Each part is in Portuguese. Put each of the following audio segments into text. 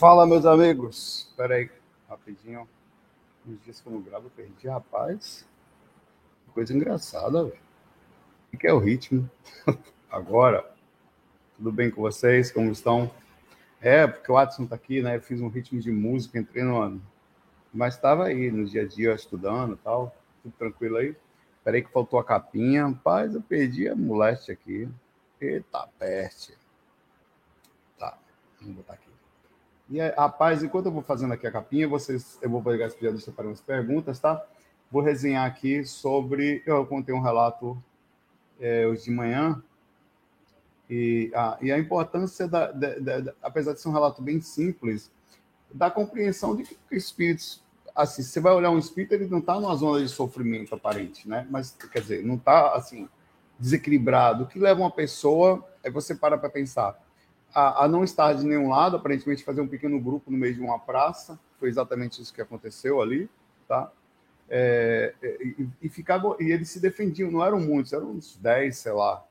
Fala, meus amigos. Espera aí, rapidinho. Uns dias que eu não gravo, eu perdi, rapaz. Coisa engraçada, velho. O que é o ritmo? Agora, tudo bem com vocês? Como estão? É, porque o Watson tá aqui, né? Eu fiz um ritmo de música, entrei no ano. Mas estava aí no dia a dia estudando e tal. Tudo tranquilo aí. Peraí que faltou a capinha. Rapaz, eu perdi a moleste aqui. Eita, peste. Tá, vamos botar aqui. E, rapaz, enquanto eu vou fazendo aqui a capinha, vocês, eu vou pegar esse periodista para umas perguntas, tá? Vou resenhar aqui sobre. Eu contei um relato é, hoje de manhã, e, a, e a importância, da, da, da, apesar de ser um relato bem simples, da compreensão de que espíritos. Assim, você vai olhar um espírito, ele não está numa zona de sofrimento aparente, né? Mas, quer dizer, não está assim, desequilibrado. O que leva uma pessoa é você para para pensar a, a, não estar de nenhum lado, aparentemente fazer um pequeno grupo no meio de uma praça, foi exatamente isso que aconteceu ali, tá? É, é e, e, ficava, e eles se defendiam, não eram muitos, eram uns 10, sei lá.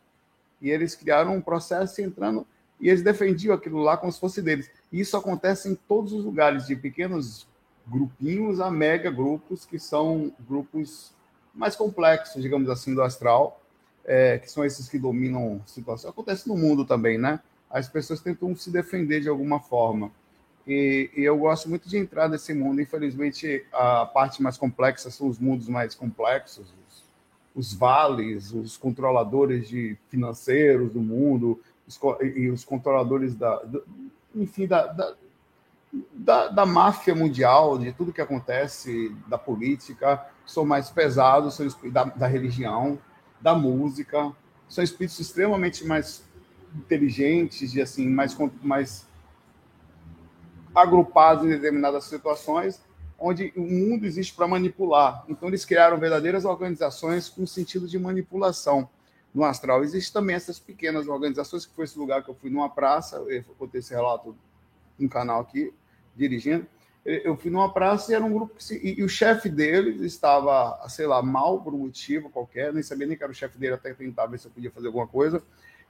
E eles criaram um processo entrando, e eles defendiam aquilo lá como se fosse deles. E isso acontece em todos os lugares, de pequenos grupinhos a mega grupos, que são grupos mais complexos, digamos assim, do astral, é, que são esses que dominam situações. Acontece no mundo também, né? As pessoas tentam se defender de alguma forma. E, e, eu gosto muito de entrar nesse mundo. Infelizmente, a parte mais complexa são os mundos mais complexos, os, os vales, os controladores de financeiros do mundo, os, e os controladores da, enfim, da, da, da, da, máfia mundial, de tudo que acontece, da política, são mais pesados, são da, da religião, da música, são espíritos extremamente mais inteligentes e assim mais mais agrupados em determinadas situações onde o mundo existe para manipular. Então eles criaram verdadeiras organizações com sentido de manipulação no astral. Existem também essas pequenas organizações, que foi esse lugar que eu fui numa praça, eu vou ter esse relato no canal aqui, dirigindo. Eu fui numa praça e era um grupo que se, e, e, o chefe deles estava, sei lá, mal por um motivo qualquer, nem sabia nem que era o chefe dele, até tentar ver se eu podia fazer alguma coisa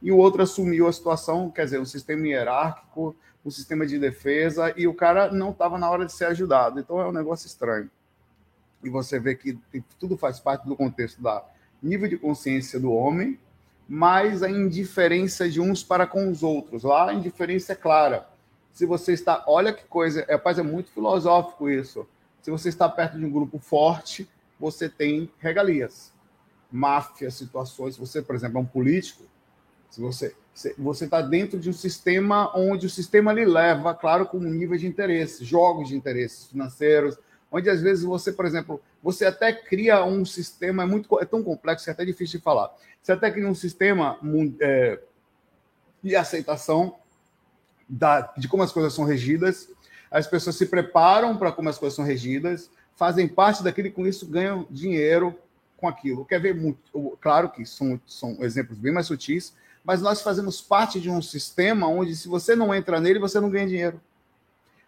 e o outro assumiu a situação, quer dizer, um sistema hierárquico, um sistema de defesa, e o cara não estava na hora de ser ajudado. Então é um negócio estranho. E você vê que tudo faz parte do contexto da nível de consciência do homem, mas a indiferença de uns para com os outros. Lá a indiferença é clara. Se você está, olha que coisa, é, rapaz, é muito filosófico isso. Se você está perto de um grupo forte, você tem regalias, máfias, situações. Você, por exemplo, é um político, se você você está dentro de um sistema onde o sistema lhe leva, claro, com um nível de interesse, jogos de interesses financeiros, onde às vezes você, por exemplo, você até cria um sistema é muito é tão complexo que é até difícil de falar. Você até cria um sistema é, de aceitação da, de como as coisas são regidas. As pessoas se preparam para como as coisas são regidas, fazem parte daquilo e com isso ganham dinheiro com aquilo. Quer ver muito? Claro que são, são exemplos bem mais sutis, mas nós fazemos parte de um sistema onde, se você não entra nele, você não ganha dinheiro.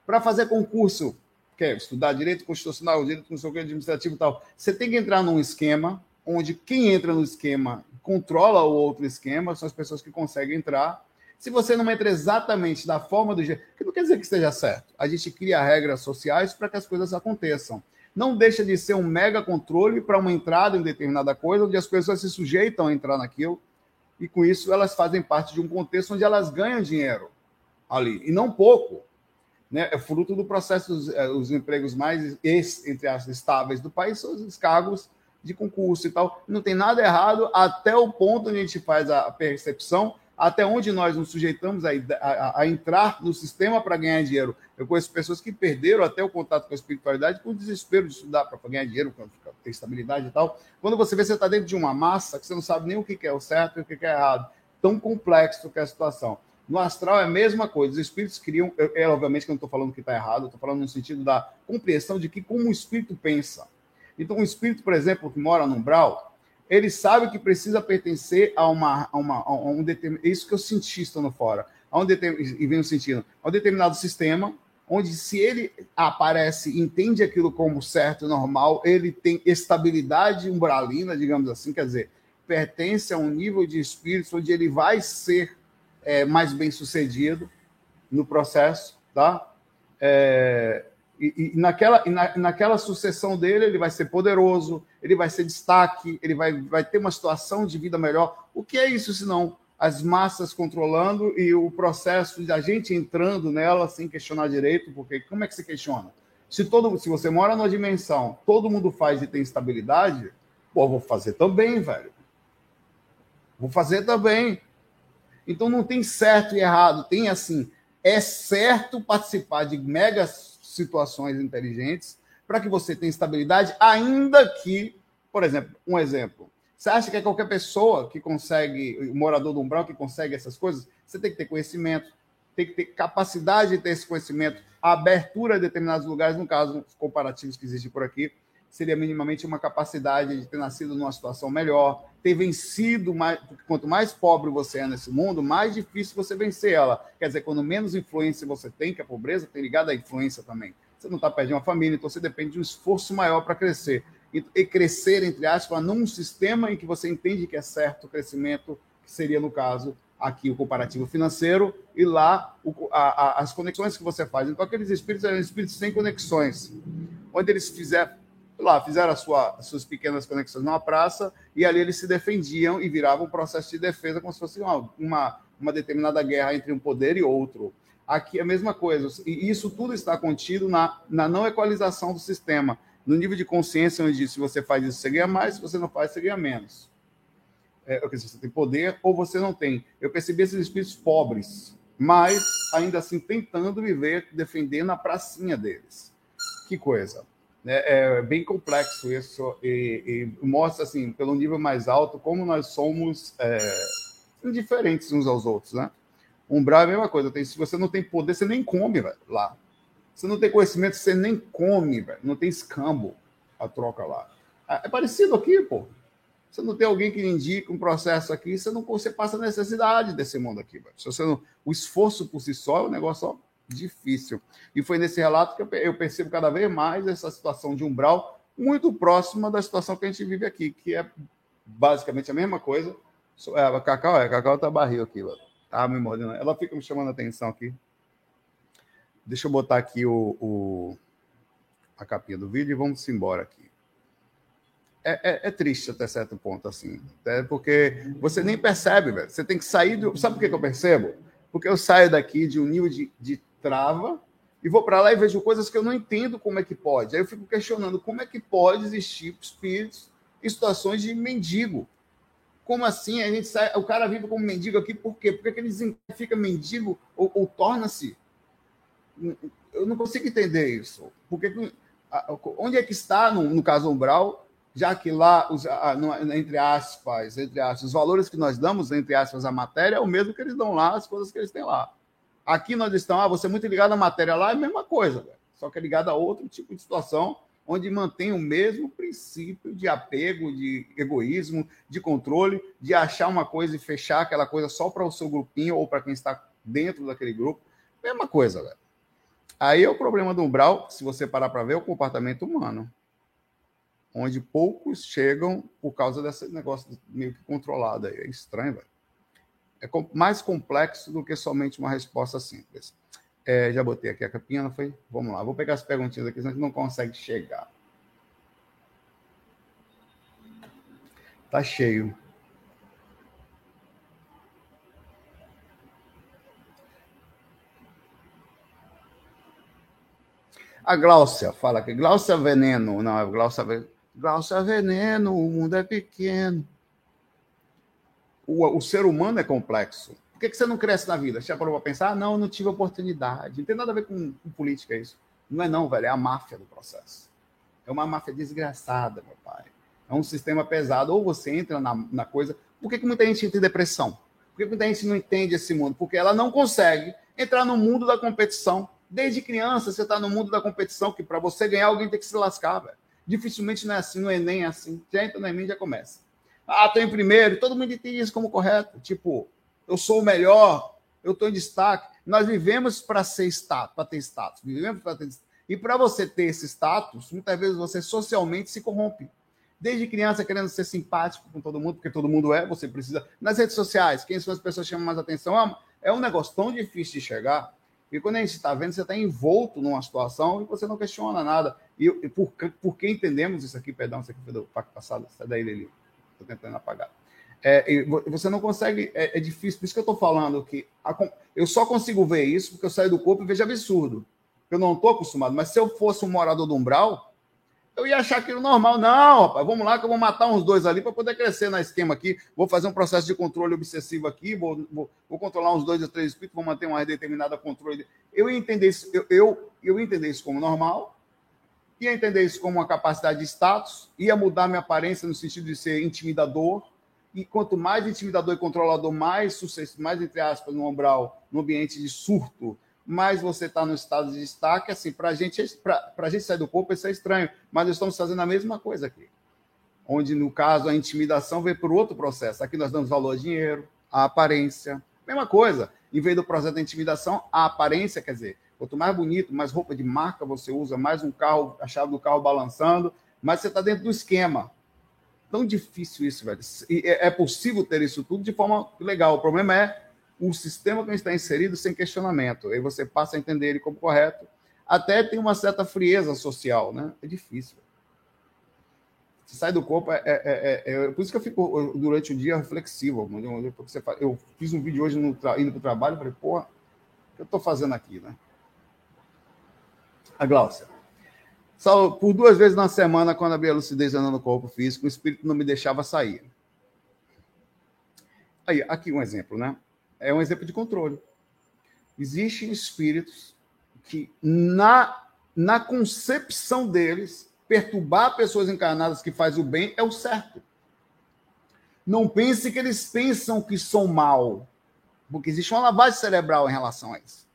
Para fazer concurso, quer estudar direito constitucional, direito que, administrativo e tal, você tem que entrar num esquema onde quem entra no esquema controla o outro esquema, são as pessoas que conseguem entrar. Se você não entra exatamente da forma do jeito, que não quer dizer que esteja certo. A gente cria regras sociais para que as coisas aconteçam. Não deixa de ser um mega controle para uma entrada em determinada coisa, onde as pessoas se sujeitam a entrar naquilo e com isso elas fazem parte de um contexto onde elas ganham dinheiro ali, e não pouco. né, é fruto do processo é, os empregos mais, entre as estáveis do país, são os cargos de concurso e tal. Não tem nada errado até o ponto onde a gente faz a percepção, até onde nós nos sujeitamos a, a, a entrar no sistema para ganhar dinheiro. Eu conheço pessoas que perderam até o contato com a espiritualidade por desespero de estudar para ganhar dinheiro, para ter estabilidade e tal. Quando você vê, você está dentro de uma massa que você não sabe nem o que é o certo e o que é errado. Tão complexo que é a situação. No astral é a mesma coisa. Os espíritos criam. É, obviamente que eu não estou falando que está errado, estou falando no sentido da compreensão de que como o espírito pensa. Então, um espírito, por exemplo, que mora no umbral, ele sabe que precisa pertencer a uma. A uma a um determinado. Isso que eu senti estando fora. A um e venho sentindo. A um determinado sistema, onde se ele aparece entende aquilo como certo e normal, ele tem estabilidade umbralina, digamos assim, quer dizer, pertence a um nível de espírito onde ele vai ser é, mais bem sucedido no processo, tá? É, e, e, naquela, e na, naquela sucessão dele, ele vai ser poderoso, ele vai ser destaque, ele vai, vai ter uma situação de vida melhor. O que é isso, senão as massas controlando e o processo da gente entrando nela sem questionar direito? Porque como é que se questiona? Se, todo, se você mora numa dimensão, todo mundo faz e tem estabilidade, pô, vou fazer também, velho. Vou fazer também. Então não tem certo e errado, tem assim, é certo participar de mega situações inteligentes para que você tenha estabilidade, ainda que, por exemplo, um exemplo. Você acha que é qualquer pessoa que consegue, o morador do umbral que consegue essas coisas? Você tem que ter conhecimento, tem que ter capacidade de ter esse conhecimento, a abertura a determinados lugares, no caso, os comparativos que existem por aqui, seria minimamente uma capacidade de ter nascido numa situação melhor, ter vencido mais. Quanto mais pobre você é nesse mundo, mais difícil você vencer ela. Quer dizer, quando menos influência você tem, que a pobreza tem ligado à influência também. Você não está perto de uma família, então você depende de um esforço maior para crescer. E, e, crescer, entre aspas, num sistema em que você entende que é certo o crescimento, que seria, no caso, aqui o comparativo financeiro, e lá o, a, a, as conexões que você faz. Então, aqueles espíritos eram espíritos sem conexões, onde eles fizeram lá, fizeram sua, as suas pequenas conexões numa praça e ali eles se defendiam e viravam um processo de defesa como se fosse uma, uma, uma determinada guerra entre um poder e outro. Aqui é a mesma coisa, e isso tudo está contido na, na não equalização do sistema, no nível de consciência onde se você faz isso, você ganha mais, se você não faz, você ganha menos. É, você tem poder ou você não tem. Eu percebi esses espíritos pobres, mas ainda assim tentando viver, defendendo a pracinha deles. Que coisa. É, é bem complexo isso e, e, mostra, assim, pelo nível mais alto, como nós somos é, indiferentes uns aos outros, né? Umbral é a mesma coisa. Tem, se você não tem poder, você nem come véio, lá. Se não tem conhecimento, você nem come, véio. não tem escambo a troca lá. É, é parecido aqui, pô. Você não tem alguém que indica um processo aqui, você não você passa necessidade desse mundo aqui. Se você não, o esforço por si só é um negócio ó, difícil. E foi nesse relato que eu percebo cada vez mais essa situação de umbral muito próxima da situação que a gente vive aqui, que é basicamente a mesma coisa. É, Cacau, é, Cacau tá barril aqui, tá me mordendo. Ela fica me chamando a atenção aqui. Deixa eu botar aqui o, o a capinha do vídeo e vamos embora aqui. É, é, é, triste até certo ponto, assim. É porque você nem percebe, velho. Você tem que sair do. Sabe por que, que eu percebo? Porque eu saio daqui de um nível de, de trava e vou para lá e vejo coisas que eu não entendo como é que pode. Aí eu fico questionando como é que pode existir espíritos em situações de mendigo. Como assim? A gente sai, o cara vive como mendigo aqui, por quê? Porque ele fica mendigo ou, ou torna-se. Eu não consigo entender isso. Porque, onde é que está, no, no caso umbral, já que lá, os, entre aspas, entre aspas, os valores que nós damos, entre aspas, à matéria, é o mesmo que eles dão lá, as coisas que eles têm lá. Aqui nós estamos, ah, você é muito ligado à matéria lá, é a mesma coisa, só que é ligado a outro tipo de situação, onde mantém o mesmo princípio de apego, de egoísmo, de controle, de achar uma coisa e fechar aquela coisa só para o seu grupinho ou para quem está dentro daquele grupo. Mesma coisa, velho. Aí é o problema do umbral, se você parar para ver, é o comportamento humano. Onde poucos chegam por causa desse negócio meio que controlado aí. É estranho, velho é mais complexo do que somente uma resposta simples. É, já botei aqui a capinha, não foi? Vamos lá, vou pegar as perguntinhas aqui, senão a gente não consegue chegar. Tá cheio. A Gláucia fala que Gláucia veneno. Não, é Gláucia, Gláucia veneno, o mundo é pequeno. O, o ser humano é complexo. Por que, que você não cresce na vida? Você já parou para pensar? Ah, não, não tive oportunidade. Não tem nada a ver com, com política isso. Não é não, velho. É a máfia do processo. É uma máfia desgraçada, meu pai. É um sistema pesado. Ou você entra na, na coisa. Por que, que muita gente entra em depressão? Por que muita gente não entende esse mundo? Porque ela não consegue entrar no mundo da competição. Desde criança, você está no mundo da competição, que para você ganhar, alguém tem que se lascar, velho. Dificilmente não é assim, no Enem é assim. Já entra no Enem já começa. Ah, estou em primeiro, todo mundo entende isso como correto. Tipo, eu sou o melhor, eu estou em destaque. Nós vivemos para ser status, para ter status. Vivemos para ter E para você ter esse status, muitas vezes você socialmente se corrompe. Desde criança querendo ser simpático com todo mundo, porque todo mundo é, você precisa. Nas redes sociais, quem são as pessoas que chamam mais atenção? É um negócio tão difícil de chegar. E quando a gente está vendo, você está envolto numa situação e você não questiona nada. E, e por, por que entendemos isso aqui? Perdão, isso aqui foi do pacto passado, sai daí dele. Estou tentando apagar. É, você não consegue, é, é, difícil, por isso que eu estou falando que a, eu só consigo ver isso porque eu saio do corpo e vejo absurdo. Eu não estou acostumado, mas se eu fosse um morador do umbral, eu ia achar aquilo normal. Não, rapaz, vamos lá que eu vou matar uns dois ali para poder crescer na esquema aqui. Vou fazer um processo de controle obsessivo aqui, vou, vou, vou controlar uns dois ou três espíritos, vou manter uma determinada controle. Eu ia entender isso, eu, eu, eu isso como normal, ia entender isso como uma capacidade de status, ia mudar minha aparência no sentido de ser intimidador. E quanto mais intimidador e controlador, mais sucesso, mais entre aspas, no umbral, no ambiente de surto, mais você está no estado de destaque, assim, para gente, a gente sair do corpo, isso é estranho, mas nós estamos fazendo a mesma coisa aqui. Onde, no caso, a intimidação vem por outro processo. Aqui nós damos valor ao dinheiro, à aparência. Mesma coisa. Em vez do processo da intimidação, a aparência, quer dizer, quanto mais bonito, mais roupa de marca você usa, mais um carro, a chave do carro balançando, mais você está dentro do esquema. Tão difícil isso, velho. E é, é possível ter isso tudo de forma legal. O problema é o sistema que está inserido sem questionamento. Aí você passa a entender ele como correto. Até tem uma certa frieza social, né? É difícil. Você sai do corpo, é, é, é, é, por isso que eu fico durante o dia reflexivo. Eu fiz um vídeo hoje no, indo para o trabalho, falei, porra, o que eu estou fazendo aqui, né? A Gláucia. Só por duas vezes na semana, quando havia lucidez andando no corpo físico, o espírito não me deixava sair. Aí, aqui um exemplo, né? é um exemplo de controle. Existem espíritos que, na, na concepção deles, perturbar pessoas encarnadas que faz o bem é o certo. Não pense que eles pensam que são mal, porque existe uma lavagem cerebral em relação a isso.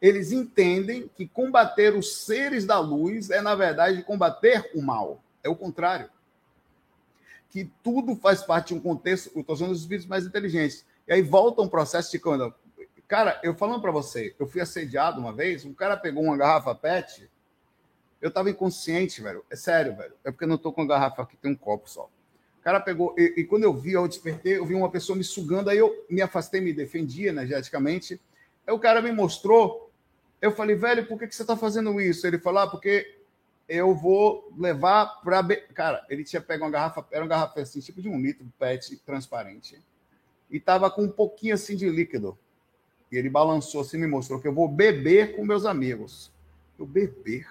Eles entendem que combater os seres da luz é, na verdade, combater o mal. É o contrário. Que tudo faz parte de um contexto, estou usando os espíritos mais inteligentes, e aí volta um processo de quando. Cara, eu falando para você, eu fui assediado uma vez, um cara pegou uma garrafa PET, eu tava inconsciente, velho. É sério, velho. É porque eu não tô com a garrafa aqui, tem um copo só. O cara pegou, e, e, quando eu vi, eu despertei, eu vi uma pessoa me sugando, aí eu me afastei, me defendi energeticamente. Aí o cara me mostrou, eu falei, velho, por que, que você tá fazendo isso? Ele falou, ah, porque eu vou levar para. Cara, ele tinha pego uma garrafa, era uma garrafa assim, tipo de um litro PET transparente e estava com um pouquinho assim de líquido. E ele balançou assim, me mostrou que eu vou beber com meus amigos. Eu beber?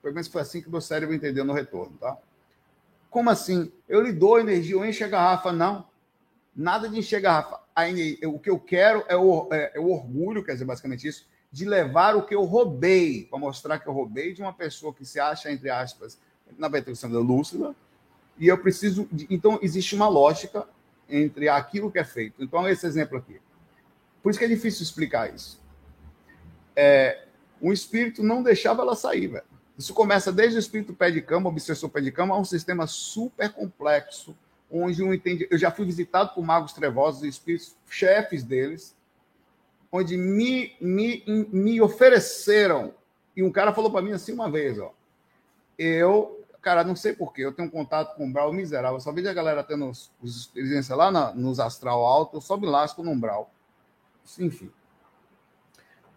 Pelo menos foi assim que meu cérebro entendeu no retorno, tá? Como assim? Eu lhe dou energia, eu encho a garrafa. Não. Nada de encher a garrafa. Aí, o que eu quero é o, é, é o orgulho, quer dizer, basicamente isso, de levar o que eu roubei, para mostrar que eu roubei de uma pessoa que se acha, entre aspas, na verdade, sendo lúcida, e eu preciso. De, então, existe uma lógica entre aquilo que é feito. Então, esse exemplo aqui. Por isso que é difícil explicar isso. É, um espírito não deixava ela sair, velho. Isso começa desde o espírito pé de cama, obsessor pé de cama, a um sistema super complexo, onde um entende. Eu já fui visitado por magos trevosos e espíritos chefes deles, onde me, me, me ofereceram. E um cara falou para mim assim uma vez, ó. Eu cara, não sei porquê, eu tenho um contato com o Umbral miserável. Só vejo a galera tendo os, os experiências lá na, nos astral alto, eu só me lasco no Umbral. Enfim.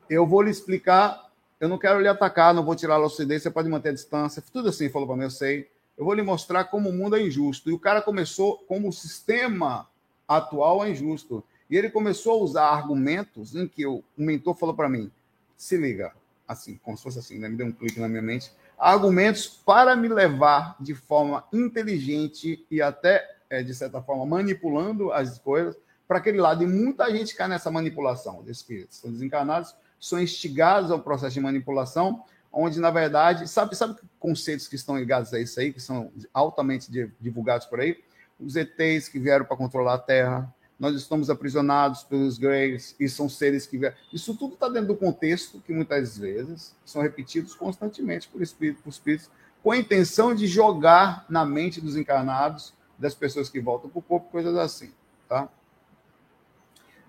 Eu vou lhe explicar, eu não quero lhe atacar, não vou tirar a lucidez, pode manter a distância, tudo assim, falou para mim, eu sei. Eu vou lhe mostrar como o mundo é injusto. E o cara começou, como o sistema atual é injusto. E ele começou a usar argumentos em que o mentor falou para mim: se liga, assim, como se fosse assim, né? me deu um clique na minha mente, argumentos para me levar de forma inteligente e até, é, de certa forma, manipulando as coisas para aquele lado. E muita gente cai nessa manipulação. Os espíritos são desencarnados, são instigados ao processo de manipulação, onde, na verdade, sabe, sabe conceitos que estão ligados a isso aí, que são altamente divulgados por aí? Os ETs que vieram para controlar a Terra, nós estamos aprisionados pelos Greys, e são seres que. Isso tudo está dentro do contexto que muitas vezes são repetidos constantemente por espíritos, por espíritos, com a intenção de jogar na mente dos encarnados, das pessoas que voltam para o corpo, coisas assim. Tá?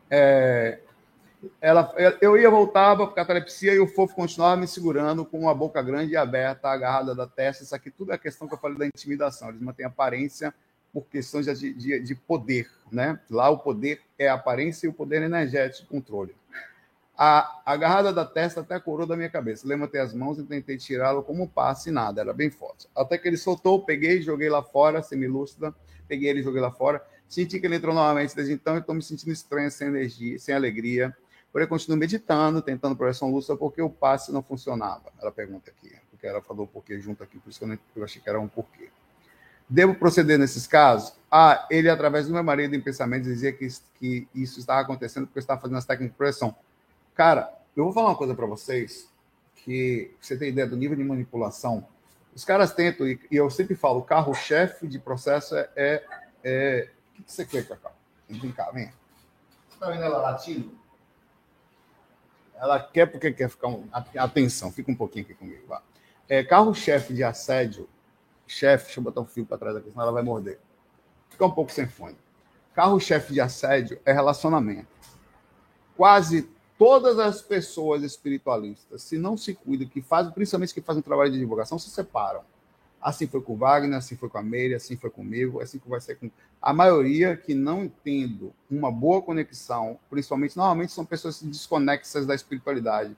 É, ela, eu ia voltar para catalepsia e o fofo continuava me segurando com a boca grande e aberta, agarrada da testa. Isso aqui tudo é questão que eu falei da intimidação. Eles mantêm aparência por questões de, de, de, poder. Né? Lá o poder é aparência e o poder energético, controle. A agarrada da testa até a coroa da minha cabeça. Levantei as mãos e tentei tirá-lo como um passe, nada, era bem forte. Até que ele soltou, peguei, joguei lá fora, semilúcida, peguei ele e joguei lá fora. Senti que ele entrou novamente desde então e estou me sentindo estranho, sem energia, sem alegria. Porém, continuo meditando, tentando projeção lúcida, porque o passe não funcionava. Ela pergunta aqui, porque ela falou porquê junto aqui, por isso que eu, não, eu achei que era um porquê. Devo proceder nesses casos? Ah, ele, através do meu marido em pensamentos, dizia que, que isso estava acontecendo porque eu estava fazendo as técnicas de projeção. Cara, eu vou falar uma coisa para vocês, que você tem ideia do nível de manipulação. Os caras tentam, e eu sempre falo, o carro-chefe de processo é, é, é o que você quer, Cacau? Vem cá, vem. Você tá vendo ela latindo? Ela quer porque quer ficar. Um... Atenção, fica um pouquinho aqui comigo. Vá. É, Carro-chefe de assédio, chefe, deixa eu botar um fio para trás aqui, senão ela vai morder. Fica um pouco sem fone. Carro-chefe de assédio é relacionamento. Quase todas as pessoas espiritualistas, se não se cuidam, que fazem, principalmente que fazem trabalho de divulgação, se separam. Assim foi com o Wagner, assim foi com a Meire, assim foi comigo, assim que vai ser com a maioria que não tendo uma boa conexão, principalmente, normalmente são pessoas desconexas da espiritualidade.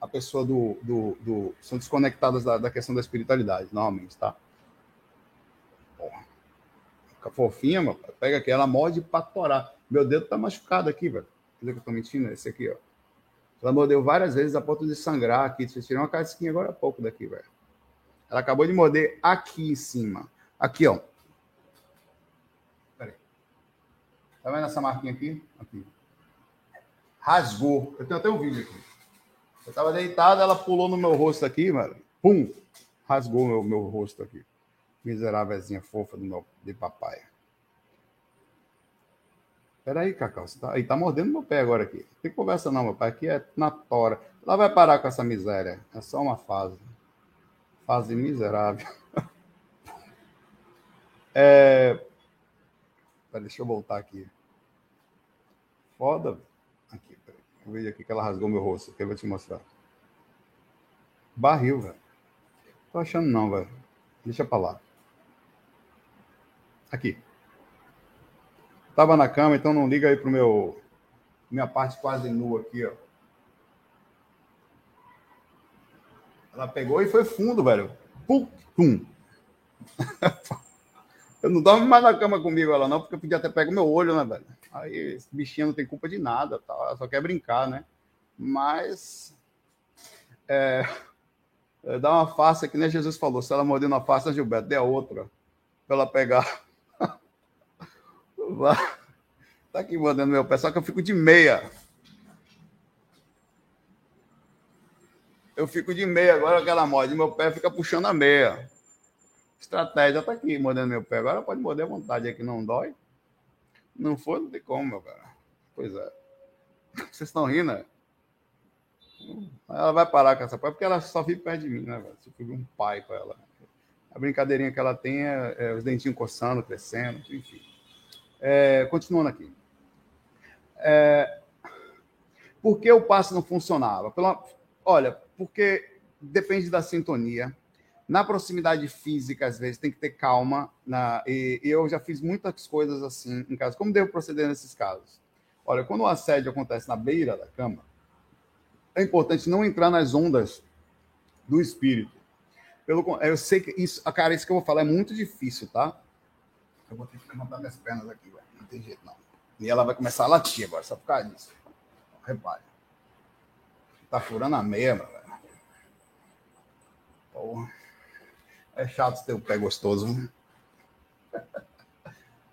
A, pessoa do, do, do, São desconectadas da, da, questão da espiritualidade, normalmente, tá? Porra. Fica fofinha. Pega aqui, ela morde pra torar. Meu dedo tá machucado aqui, velho. Quer que eu tô mentindo? Esse aqui, ó. Ela mordeu várias vezes a ponto de sangrar aqui. Você tirou uma casquinha agora há pouco daqui, velho. Ela acabou de morder aqui em cima. Aqui, ó. Peraí. Tá vendo essa marquinha aqui? Aqui. Rasgou. Eu tenho até um vídeo aqui. Eu tava deitado, ela pulou no meu rosto aqui, mano. Pum! Rasgou meu, meu rosto aqui. Miserávelzinha fofa do meu, de papai. Peraí, Cacau, você tá, aí tá mordendo meu pé agora aqui. Não tem conversa não, meu pai. Aqui é na tora. Ela vai parar com essa miséria. É só uma fase. Fase miserável. É... Deixa eu voltar aqui. Foda. Aqui, vejo aqui que ela rasgou meu rosto. Que eu vou te mostrar. Barril, velho. Tô achando não, velho. Deixa pra lá. Aqui. Tava na cama, então não liga aí pro meu. Minha parte quase nua aqui, ó. Ela pegou e foi fundo, velho. Pum, pum. Eu não dorme mais na cama comigo ela não, porque eu podia até pegar meu olho, né, velho? Aí esse bichinho não tem culpa de nada, tá? ela só quer brincar, né? Mas é, é, dá uma face que nem Jesus falou, se ela morder uma face, Gilberto, dê a outra para ela pegar. tá aqui mordendo meu pé, só que eu fico de meia. Eu fico de meia agora, aquela moda, meu pé fica puxando a meia. Estratégia tá aqui, mordendo meu pé. Agora pode morder à vontade aqui, não dói. Não for, não tem como, meu cara. Pois é. Vocês estão rindo, né? Ela vai parar com essa pai, porque ela só vive perto de mim, né, velho? Eu fui um pai com ela. A brincadeirinha que ela tem é, é os dentinhos coçando, crescendo, enfim. É, continuando aqui. É, por que o passe não funcionava? Pela, olha, porque depende da sintonia. Na proximidade física, às vezes, tem que ter calma. Na, e, e eu já fiz muitas coisas assim em casa. Como devo proceder nesses casos? Olha, quando o assédio acontece na beira da cama, é importante não entrar nas ondas do espírito. Pelo, eu sei que isso, a cara, isso que eu vou falar é muito difícil, tá? Eu vou ter que levantar minhas pernas aqui, velho. Não tem jeito, não. E ela vai começar a latir agora, só por causa disso. Repare. Tá furando a meia, velho. Porra. É chato ter o pé gostoso. Né?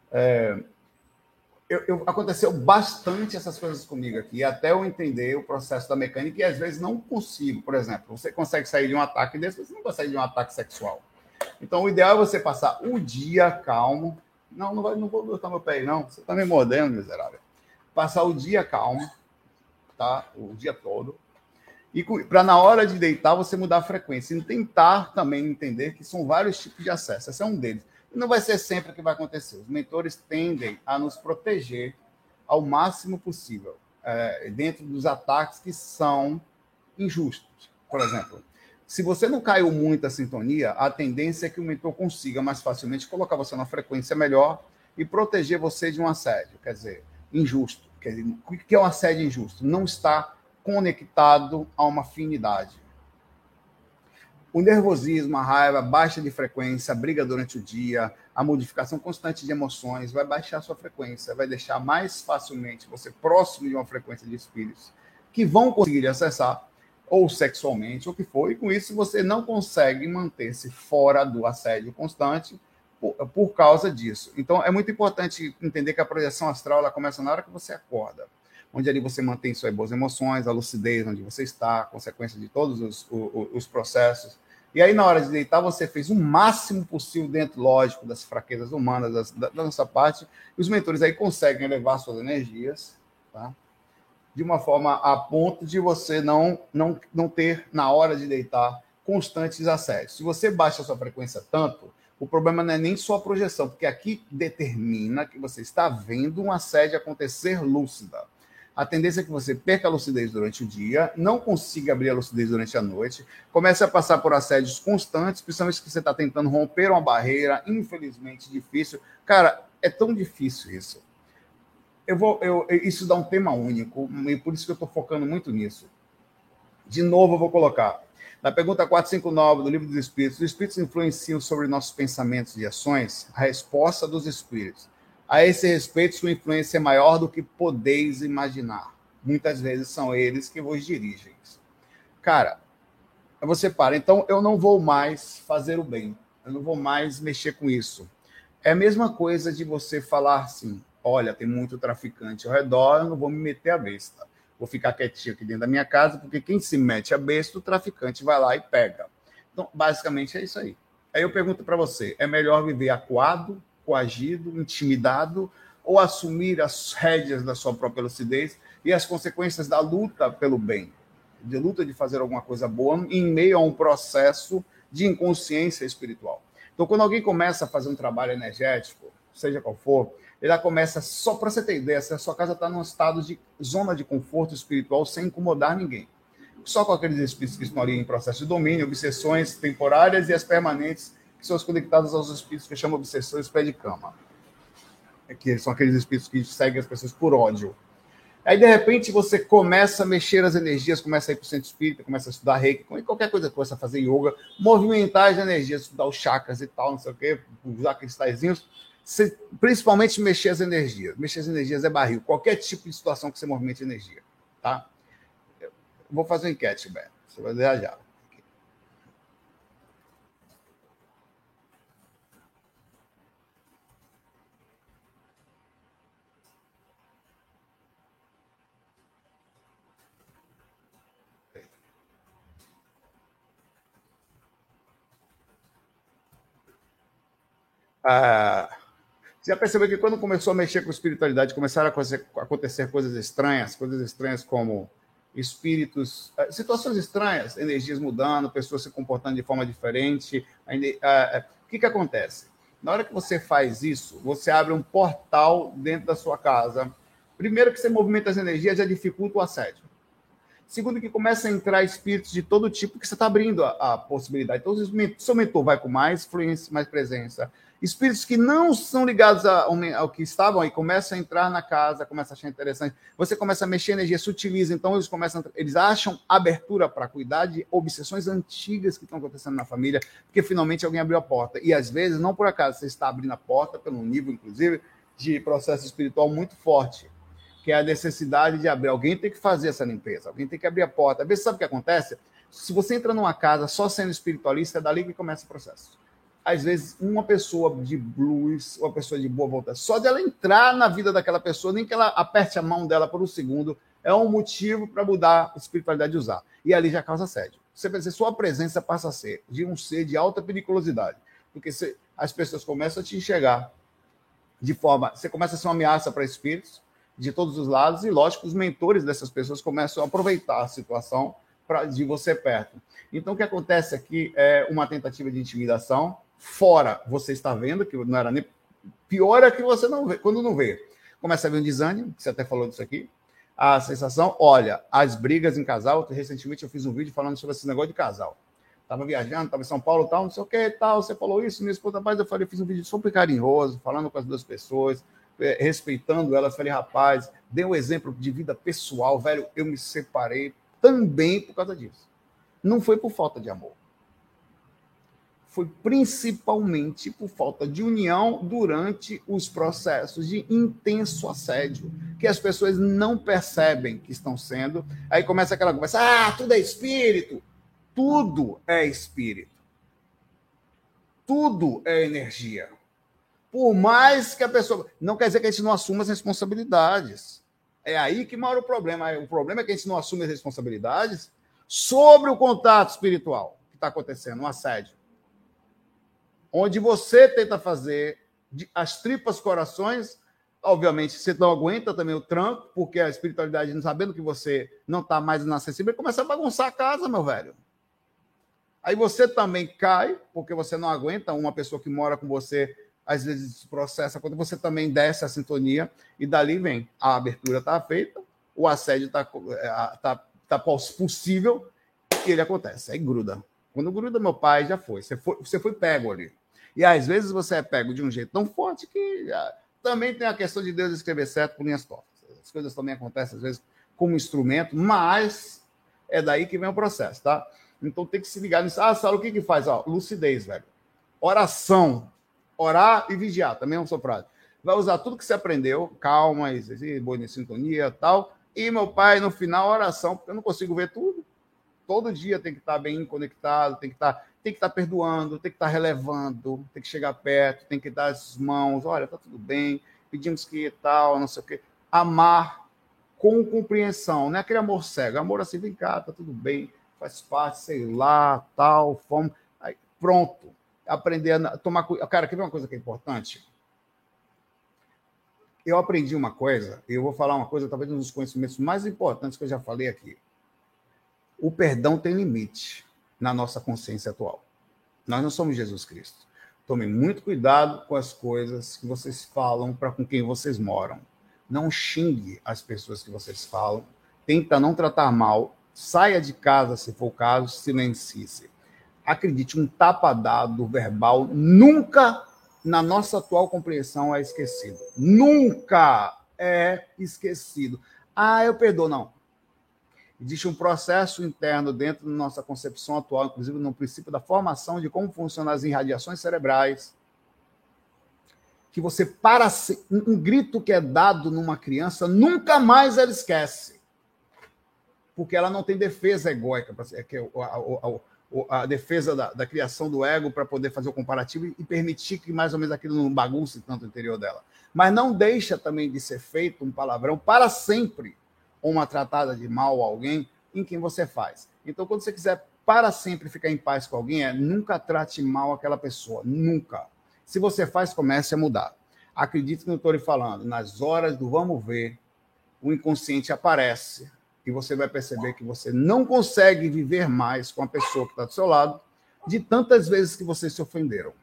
É, eu, eu, aconteceu bastante essas coisas comigo aqui, até eu entender o processo da mecânica, e às vezes não consigo. Por exemplo, você consegue sair de um ataque desse, você não consegue de um ataque sexual. Então, o ideal é você passar o dia calmo. Não, não, vai, não vou botar meu pé aí, não. Você está me mordendo, miserável. Passar o dia calmo, tá? O dia todo. E para na hora de deitar você mudar a frequência. E tentar também entender que são vários tipos de acesso. Esse é um deles não vai ser sempre o que vai acontecer. Os mentores tendem a nos proteger ao máximo possível é, dentro dos ataques que são injustos. Por exemplo, se você não caiu muito a sintonia, a tendência é que o mentor consiga mais facilmente colocar você na frequência melhor e proteger você de um assédio, quer dizer, injusto. Quer dizer, o que é um assédio injusto? Não está conectado a uma afinidade. O nervosismo, a raiva, baixa de frequência, a briga durante o dia, a modificação constante de emoções vai baixar a sua frequência, vai deixar mais facilmente você próximo de uma frequência de espíritos que vão conseguir acessar, ou sexualmente, ou o que for, e com isso você não consegue manter-se fora do assédio constante por, por, causa disso. Então é muito importante entender que a projeção astral ela começa na hora que você acorda onde ali você mantém suas boas emoções, a lucidez onde você está, a consequência de todos os, os, os processos, e aí, na hora de deitar, você fez o máximo possível dentro, lógico, das fraquezas humanas, das, da, da, nossa parte. E os mentores aí conseguem elevar suas energias, tá? De uma forma a ponto de você não, não, não ter, na hora de deitar, constantes acessos. Se você baixa a sua frequência tanto, o problema não é nem sua projeção, porque aqui determina que você está vendo um assédio acontecer lúcida a tendência é que você perca a lucidez durante o dia, não consiga abrir a lucidez durante a noite, comece a passar por assédios constantes, principalmente que você está tentando romper uma barreira, infelizmente difícil. Cara, é tão difícil isso. Eu vou, eu, isso dá um tema único, e por isso que eu estou focando muito nisso. De novo, eu vou colocar. Na pergunta 459 do Livro dos Espíritos, os Espíritos influenciam sobre nossos pensamentos e ações? A resposta dos Espíritos a esse respeito, sua influência é maior do que podeis imaginar. Muitas vezes são eles que vos dirigem. Cara, você para. Então, eu não vou mais fazer o bem. Eu não vou mais mexer com isso. É a mesma coisa de você falar assim: olha, tem muito traficante ao redor, eu não vou me meter a besta. Vou ficar quietinho aqui dentro da minha casa, porque quem se mete a besta, o traficante vai lá e pega. Então, basicamente é isso aí. Aí eu pergunto para você: é melhor viver acuado coagido, intimidado, ou assumir as rédeas da sua própria lucidez e as consequências da luta pelo bem, de luta de fazer alguma coisa boa em meio a um processo de inconsciência espiritual. Então, quando alguém começa a fazer um trabalho energético, seja qual for, ele começa, só para você ter ideia, se a sua casa está num estado de zona de conforto espiritual sem incomodar ninguém. Só com aqueles espíritos que estão ali em processo de domínio, obsessões temporárias e as permanentes que são conectados aos espíritos que chamam obsessores pé de cama. É que são aqueles espíritos que seguem as pessoas por ódio. Aí, de repente, você começa a mexer as energias, começa a ir para o centro espírita, começa a estudar reiki, qualquer coisa, começa a fazer yoga, movimentar as energias, estudar os chakras e tal, não sei o quê, usar cristalzinhos, você, principalmente mexer as energias. Mexer as energias é barril, qualquer tipo de situação que você movimente energia, tá? Eu vou fazer uma enquete, Beto, você vai ver Ah, você já percebeu que quando começou a mexer com espiritualidade, começaram a acontecer coisas estranhas, coisas estranhas como espíritos, ah, situações estranhas, energias mudando, pessoas se comportando de forma diferente. Ah, o que, que acontece? Na hora que você faz isso, você abre um portal dentro da sua casa. Primeiro que você movimenta as energias, já dificulta o assédio. Segundo, que começa a entrar espíritos de todo tipo que você está abrindo a, a, possibilidade. Então, seu mentor vai com mais fluência, mais presença. Espíritos que não são ligados ao, que estavam aí começam a entrar na casa, começam a achar interessante. Você começa a mexer energia, sutiliza. Então, eles começam, eles acham abertura para cuidar de obsessões antigas que estão acontecendo na família, porque finalmente alguém abriu a porta. E às vezes, não por acaso, você está abrindo a porta, pelo nível, inclusive, de processo espiritual muito forte que é a necessidade de abrir. Alguém tem que fazer essa limpeza, alguém tem que abrir a porta. Às vezes, sabe o que acontece? Se você entra numa casa só sendo espiritualista, é dali que começa o processo. Às vezes, uma pessoa de blues, uma pessoa de boa vontade, só dela entrar na vida daquela pessoa, nem que ela aperte a mão dela por um segundo, é um motivo para mudar a espiritualidade de usar. E ali já causa assédio. Você pensa, sua presença passa a ser de um ser de alta periculosidade. Porque você, as pessoas começam a te enxergar de forma. Você começa a ser uma ameaça para espíritos de todos os lados, e lógico, os mentores dessas pessoas começam a aproveitar a situação pra, de você perto. Então, o que acontece aqui é uma tentativa de intimidação. Fora, você está vendo que não era nem. Pior é que você não vê, quando não vê. Começa a ver um desânimo, você até falou disso aqui. A sensação, olha, as brigas em casal. Recentemente eu fiz um vídeo falando sobre esse negócio de casal. Estava viajando, estava em São Paulo tal, não sei o que tal. Você falou isso, minha esposa, mas eu falei, fiz um vídeo super carinhoso, falando com as duas pessoas, é, respeitando elas. Falei, rapaz, dei um exemplo de vida pessoal, velho. Eu me separei também por causa disso. Não foi por falta de amor. Foi principalmente por falta de união durante os processos de intenso assédio, que as pessoas não percebem que estão sendo. Aí começa aquela conversa: ah, tudo é espírito. Tudo é espírito. Tudo é energia. Por mais que a pessoa. Não quer dizer que a gente não assuma as responsabilidades. É aí que mora o problema. O problema é que a gente não assume as responsabilidades sobre o contato espiritual que está acontecendo, um assédio. Onde você tenta fazer as tripas corações, obviamente você não aguenta também o tranco, porque a espiritualidade, não sabendo que você não está mais inacessível, começa a bagunçar a casa, meu velho. Aí você também cai, porque você não aguenta uma pessoa que mora com você, às vezes processa, quando você também desce a sintonia, e dali vem. A abertura está feita, o assédio está é, tá, tá possível, e ele acontece. Aí gruda. Quando gruda, meu pai já foi. Você foi, você foi pego ali. E às vezes você é pego de um jeito tão forte que ah, também tem a questão de Deus escrever certo por linhas tortas. As coisas também acontecem, às vezes, como instrumento, mas é daí que vem o processo, tá? Então tem que se ligar nisso. Ah, Saulo, o que que faz? Ó, lucidez, velho. Oração. Orar e vigiar, também é um soprado. Vai usar tudo que você aprendeu, calma, boa em sintonia tal. E meu pai, no final, oração, porque eu não consigo ver tudo. Todo dia tem que estar bem conectado, tem que estar, tem que estar perdoando, tem que estar relevando, tem que chegar perto, tem que dar as mãos, olha, tá tudo bem, pedimos que tal, não sei o quê. Amar com compreensão, não é aquele amor cego, amor assim, vem cá, tá tudo bem, faz parte, sei lá, tal, fome. Aí, pronto. Aprender a tomar cuidado. Cara, quer ver uma coisa que é importante? Eu aprendi uma coisa, e eu vou falar uma coisa, talvez um dos conhecimentos mais importantes que eu já falei aqui. O perdão tem limite na nossa consciência atual. Nós não somos Jesus Cristo. Tomem muito cuidado com as coisas que vocês falam para com quem vocês moram. Não xingue as pessoas que vocês falam. Tenta não tratar mal saia de casa, se for o caso, silencie-se. Acredite, um tapa dado verbal nunca, na nossa atual compreensão, é esquecido. Nunca é esquecido. Ah, eu perdoo. Não. Existe um processo interno dentro da nossa concepção atual, inclusive no princípio da formação de como funcionam as irradiações cerebrais, que você para um grito que é dado numa criança, nunca mais ela esquece porque ela não tem defesa egóica, que é a, a, a defesa da, da, criação do ego para poder fazer o comparativo e permitir que mais ou menos aquilo não bagunce tanto o interior dela. Mas não deixa também de ser feito um palavrão para sempre, uma tratada de mal a alguém em quem você faz. Então, quando você quiser para sempre ficar em paz com alguém, é nunca trate mal aquela pessoa, nunca. Se você faz, comece a mudar. Acredite no que eu estou lhe falando, nas horas do vamos ver, o inconsciente aparece e você vai perceber que você não consegue viver mais com a pessoa que está do seu lado de tantas vezes que vocês se ofenderam.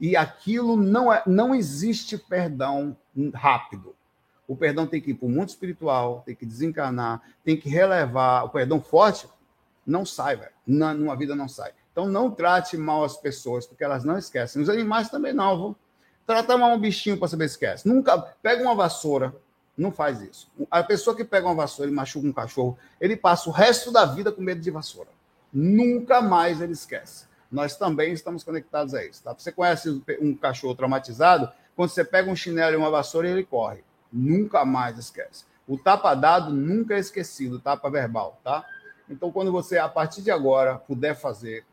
E aquilo não é, não existe perdão rápido. O perdão tem que ir para o mundo espiritual, tem que desencarnar, tem que relevar. O perdão forte não sai, velho. Na, numa vida não sai. Então não trate mal as pessoas, porque elas não esquecem. Os animais também não, vão. Trata mal um bichinho para saber se esquece. Nunca pega uma vassoura, não faz isso. A pessoa que pega uma vassoura e machuca um cachorro, ele passa o resto da vida com medo de vassoura. Nunca mais ele esquece. Nós também estamos conectados a isso. Tá? Você conhece um cachorro traumatizado? Quando você pega um chinelo e uma vassoura, ele corre. Nunca mais esquece. O tapa dado nunca é esquecido, tapa verbal, tá? Então, quando você, a partir de agora, puder fazer,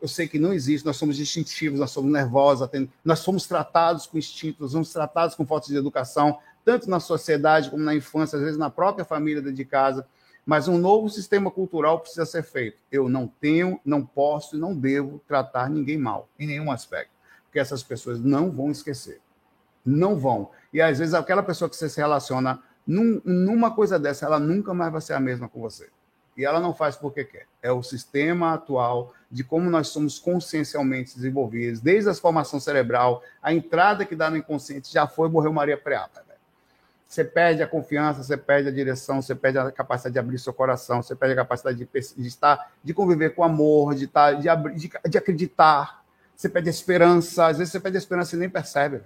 eu sei que não existe, nós somos instintivos, nós somos nervosos, nós somos tratados com instintos, somos tratados com falta de educação, tanto na sociedade como na infância, às vezes na própria família de casa. Mas um novo sistema cultural precisa ser feito. Eu não tenho, não posso e não devo tratar ninguém mal, em nenhum aspecto. Porque essas pessoas não vão esquecer. Não vão. E às vezes aquela pessoa que você se relaciona num, numa coisa dessa, ela nunca mais vai ser a mesma com você. E ela não faz porque quer. É o sistema atual de como nós somos consciencialmente desenvolvidos, desde a formação cerebral, a entrada que dá no inconsciente já foi, morreu Maria Preata. Você perde a confiança, você perde a direção, você perde a capacidade de abrir seu coração, você perde a capacidade de, de estar, de conviver com amor, de, estar, de, de, de, acreditar. Você perde a esperança, às vezes você perde a esperança e nem percebe.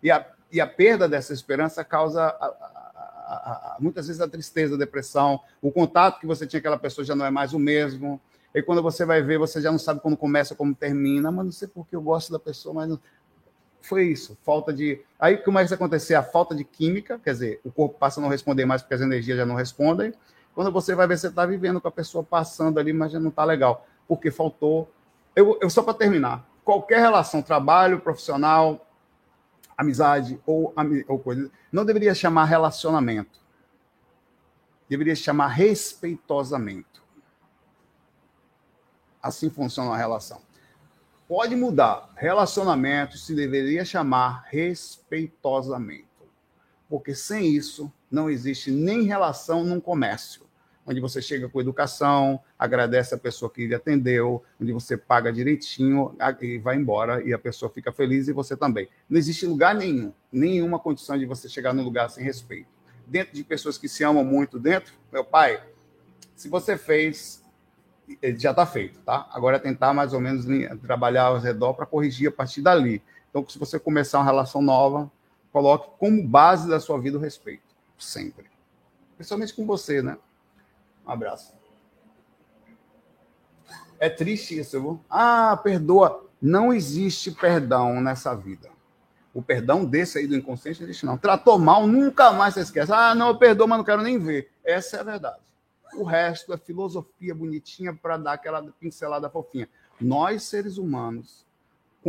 E a, e a perda dessa esperança causa a, a, a, muitas vezes a tristeza, a depressão, o contato que você tinha com aquela pessoa já não é mais o mesmo. E quando você vai ver, você já não sabe como começa, como termina. Mas não sei porque eu gosto da pessoa, mas não foi isso, falta de. Aí começa a acontecer a falta de química, quer dizer, o corpo passa a não responder mais porque as energias já não respondem. Quando você vai ver, você está vivendo com a pessoa passando ali, mas já não está legal, porque faltou. Eu, eu só para terminar, qualquer relação, trabalho, profissional, amizade ou, ou coisa, não deveria chamar relacionamento. Deveria chamar respeitosamente. Assim funciona a relação. Pode mudar. Relacionamento se deveria chamar respeitosamente. Porque sem isso, não existe nem relação num comércio. Onde você chega com educação, agradece a pessoa que lhe atendeu, onde você paga direitinho e vai embora e a pessoa fica feliz e você também. Não existe lugar nenhum, nenhuma condição de você chegar num lugar sem respeito. Dentro de pessoas que se amam muito dentro, meu pai, se você fez já está feito, tá? Agora é tentar mais ou menos trabalhar ao redor para corrigir a partir dali. Então, se você começar uma relação nova, coloque como base da sua vida o respeito, sempre. Principalmente com você, né? Um abraço. É triste isso, viu? Ah, perdoa. Não existe perdão nessa vida. O perdão desse aí do inconsciente existe, não. Tratou mal, nunca mais você esquece. Ah, não, eu perdoo, mas não quero nem ver. Essa é a verdade. O resto é filosofia bonitinha para dar aquela pincelada fofinha. Nós, seres humanos,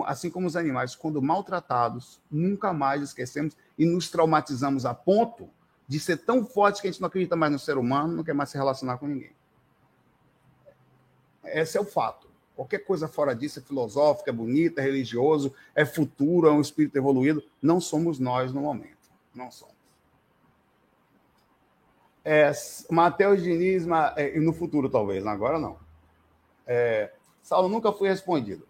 assim como os animais, quando maltratados, nunca mais esquecemos e nos traumatizamos a ponto de ser tão forte que a gente não acredita mais no ser humano, não quer mais se relacionar com ninguém. Esse é o fato. Qualquer coisa fora disso é filosófica, é bonita, é religioso, é futuro, é um espírito evoluído. Não somos nós no momento. Não somos. É, Matheus Diniz, é, no futuro talvez, agora não. É, Saulo nunca foi respondido.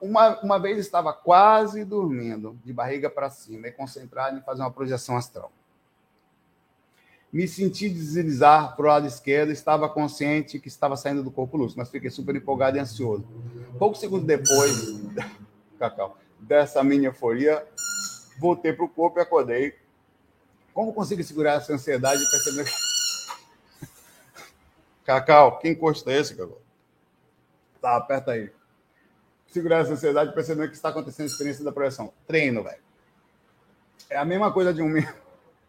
Uma, uma vez estava quase dormindo, de barriga para cima, e concentrado em fazer uma projeção astral. Me senti deslizar para o lado esquerdo, estava consciente que estava saindo do corpo lúcido, mas fiquei super empolgado e ansioso. Poucos segundos depois, Cacau, dessa minha euforia, voltei para o corpo e acordei como consigo segurar essa ansiedade e perceber. Cacau, quem encosta é esse, Cacau? Tá, aperta aí. Segurar essa ansiedade perceber que está acontecendo a experiência da projeção. Treino, velho. É a mesma coisa de um.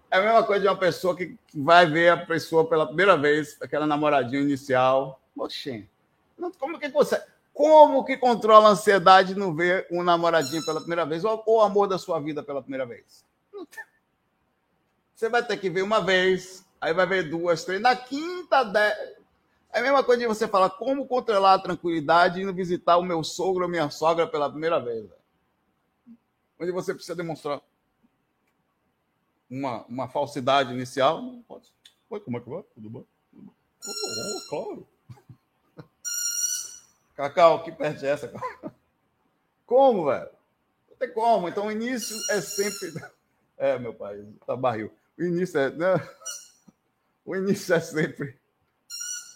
É a mesma coisa de uma pessoa que vai ver a pessoa pela primeira vez, aquela namoradinha inicial. Oxê. Como que você. Como que controla a ansiedade de não ver um namoradinho pela primeira vez ou o amor da sua vida pela primeira vez? Você vai ter que ver uma vez, aí vai ver duas, três. Na quinta, dez. É a mesma coisa de você falar como controlar a tranquilidade indo visitar o meu sogro ou minha sogra pela primeira vez. Onde você precisa demonstrar uma, uma falsidade inicial. Não pode. Oi, como é que vai? Tudo bom? Tudo bom? Oh, claro. Cacau, que perde é essa? Como, velho? Não tem como. Então, o início é sempre. É, meu pai, tá barril. O início é. Né? O início é sempre.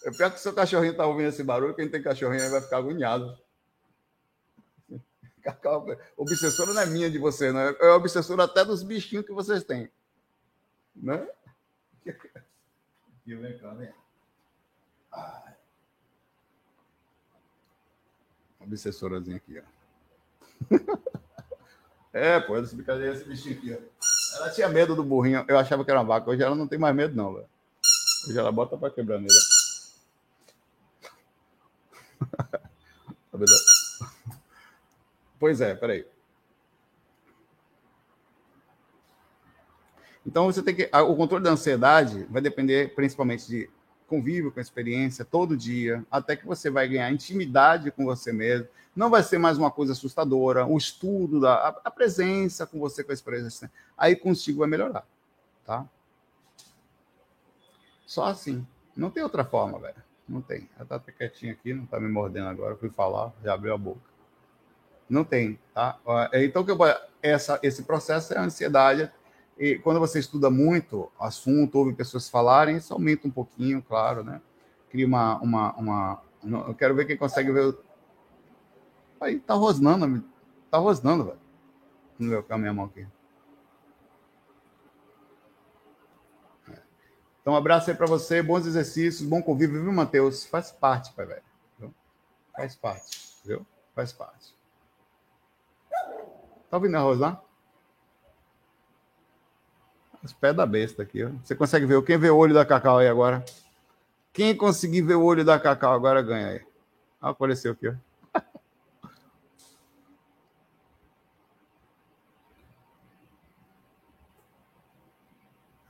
É pior que o seu cachorrinho tá ouvindo esse barulho, quem tem cachorrinho aí vai ficar agoniado. Obsessora não é minha de você, né? É obsessora até dos bichinhos que vocês têm. Né? Aqui, vem cá, vem. Ai. Obsessorazinha aqui, ó. É, pô, essa brincadeira, esse bichinho aqui, ó. Ela tinha medo do burrinho. Eu achava que era uma vaca. Hoje ela não tem mais medo, não, velho. Hoje ela bota pra quebraneira. pois é, peraí. Então você tem que. O controle da ansiedade vai depender principalmente de convívio com a experiência todo dia, até que você vai ganhar intimidade com você mesmo. Não vai ser mais uma coisa assustadora, o estudo, da, a, a presença com você com a experiência. Aí consigo vai melhorar, tá? Só assim. Não tem outra forma, velho. Não tem. Ela tá quietinha aqui, não tá me mordendo agora. fui falar, já abriu a boca. Não tem, tá? Então, que essa, esse processo é a ansiedade e quando você estuda muito assunto, ouve pessoas falarem, isso aumenta um pouquinho, claro, né? Cria uma. uma, uma eu quero ver quem consegue ver. Aí tá rosnando, tá rosnando, velho. Vamos ver a minha mão aqui. Então, um abraço aí para você, bons exercícios, bom convívio, viu, Matheus? Faz parte, pai, velho. Faz parte, viu? Faz parte. Tá ouvindo a Rosana? Os pés da besta aqui. Ó. Você consegue ver? Quem vê o olho da Cacau aí agora? Quem conseguir ver o olho da Cacau agora ganha aí. Apareceu aqui, ó.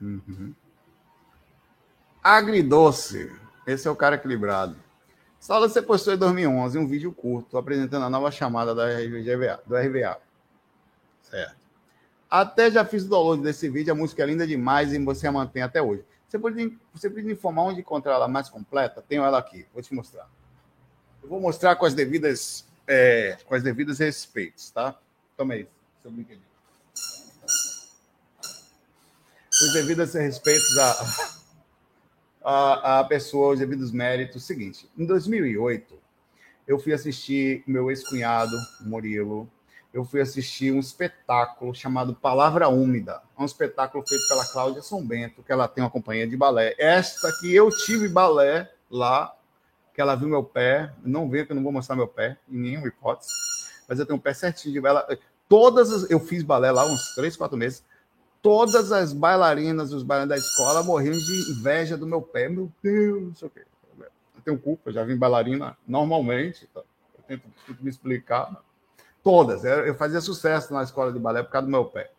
Uhum. Agridoce. Esse é o cara equilibrado. Saulo, você postou em 2011 um vídeo curto apresentando a nova chamada da RVA, do RVA. Certo. Até já fiz o download desse vídeo, a música é linda demais e você a mantém até hoje. Você pode, você pode informar onde encontrar ela mais completa? Tenho ela aqui, vou te mostrar. Eu vou mostrar com as devidas, é, com as devidas respeitos, tá? Toma aí, seu brinquedinho. Os devidos respeitos a, a, a pessoa, os devidos méritos. Seguinte, em 2008, eu fui assistir meu ex-cunhado, Murilo, eu fui assistir um espetáculo chamado Palavra Úmida. É um espetáculo feito pela Cláudia São Bento, que ela tem uma companhia de balé. Esta que eu tive balé lá, que ela viu meu pé. Não vê que eu não vou mostrar meu pé, em nenhuma hipótese. Mas eu tenho um pé certinho de balé. Todas as, eu fiz balé lá uns três, quatro meses. Todas as bailarinas, os bailarinos da escola morriam de inveja do meu pé. Meu Deus, não sei o quê. Eu tenho culpa, eu já vim bailarina normalmente. Então eu tento, tento me explicar Todas. Eu fazia sucesso na escola de balé por causa do meu pé.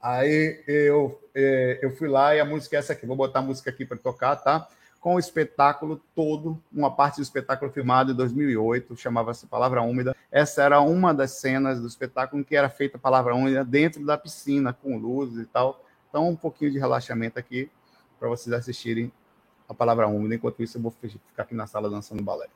Aí eu, é, eu fui lá e a música é essa aqui. Vou botar a música aqui para tocar, tá? Com o espetáculo todo, uma parte do espetáculo filmado em 2008, chamava-se Palavra Úmida. Essa era uma das cenas do espetáculo em que era feita a Palavra Úmida dentro da piscina, com luzes e tal. Então, um pouquinho de relaxamento aqui para vocês assistirem a Palavra Úmida. Enquanto isso, eu vou ficar aqui na sala dançando balé.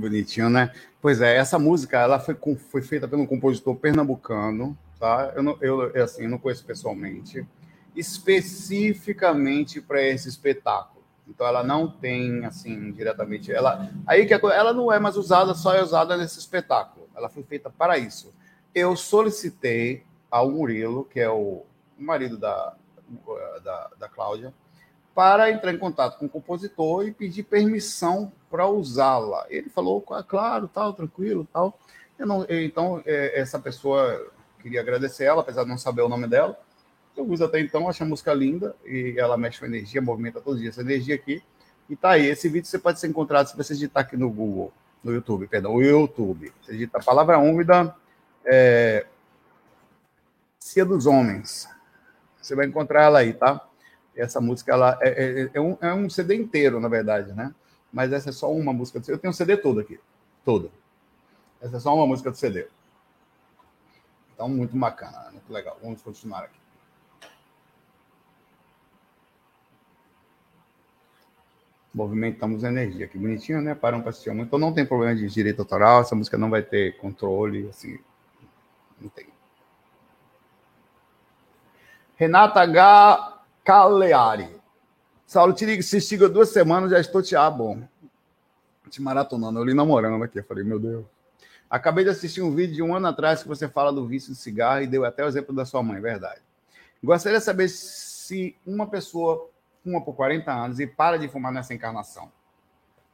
Bonitinho, né? Pois é, essa música ela foi, foi feita pelo compositor pernambucano, tá? Eu, não, eu, assim, não conheço pessoalmente, especificamente para esse espetáculo. Então ela não tem assim diretamente, ela aí que ela não é mais usada, só é usada nesse espetáculo. Ela foi feita para isso. Eu solicitei ao Murilo, que é o marido da da, da Cláudia, para entrar em contato com o compositor e pedir permissão para usá-la. Ele falou, claro, tal, tranquilo, tal. Não, então, é, essa pessoa, queria agradecer ela, apesar de não saber o nome dela. Eu uso até então, acho a música linda e ela mexe com energia, movimenta todos os dias essa energia aqui. E tá aí, esse vídeo você pode ser encontrado se você digitar aqui no Google, no YouTube, perdão, o YouTube. Você digita a palavra úmida, é, Cia dos Homens. Você vai encontrar ela aí, tá? Essa música ela é, é, é, um, é um CD inteiro, na verdade, né? Mas essa é só uma música. Eu tenho o CD todo aqui, todo. Essa é só uma música do CD. Então, muito bacana, muito legal. Vamos continuar aqui. Movimentamos energia, que bonitinho, né? Param para assistir. Então não tem problema de direito autoral, essa música não vai ter controle, assim, não tem. Renata H. Caleari. Saulo, te se estiga duas semanas, já estou te ah, bom. Te maratonando, eu li namorando aqui. Eu falei, meu Deus. Acabei de assistir um vídeo de um ano atrás que você fala do vício de cigarro e deu até o exemplo da sua mãe, verdade. Gostaria de saber se uma pessoa fuma por 40 anos e para de fumar nessa encarnação,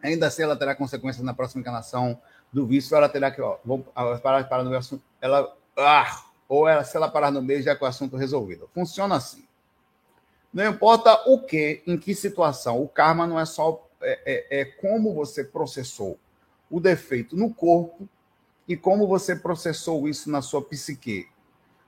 ainda assim ela terá consequências na próxima encarnação do vício, ela terá que, ó, vou parar, parar no assunto, ela, ah, ou ela, se ela parar no meio, já com o assunto resolvido. Funciona assim. Não importa o que, em que situação, o karma não é só é, é, é como você processou o defeito no corpo e como você processou isso na sua psique.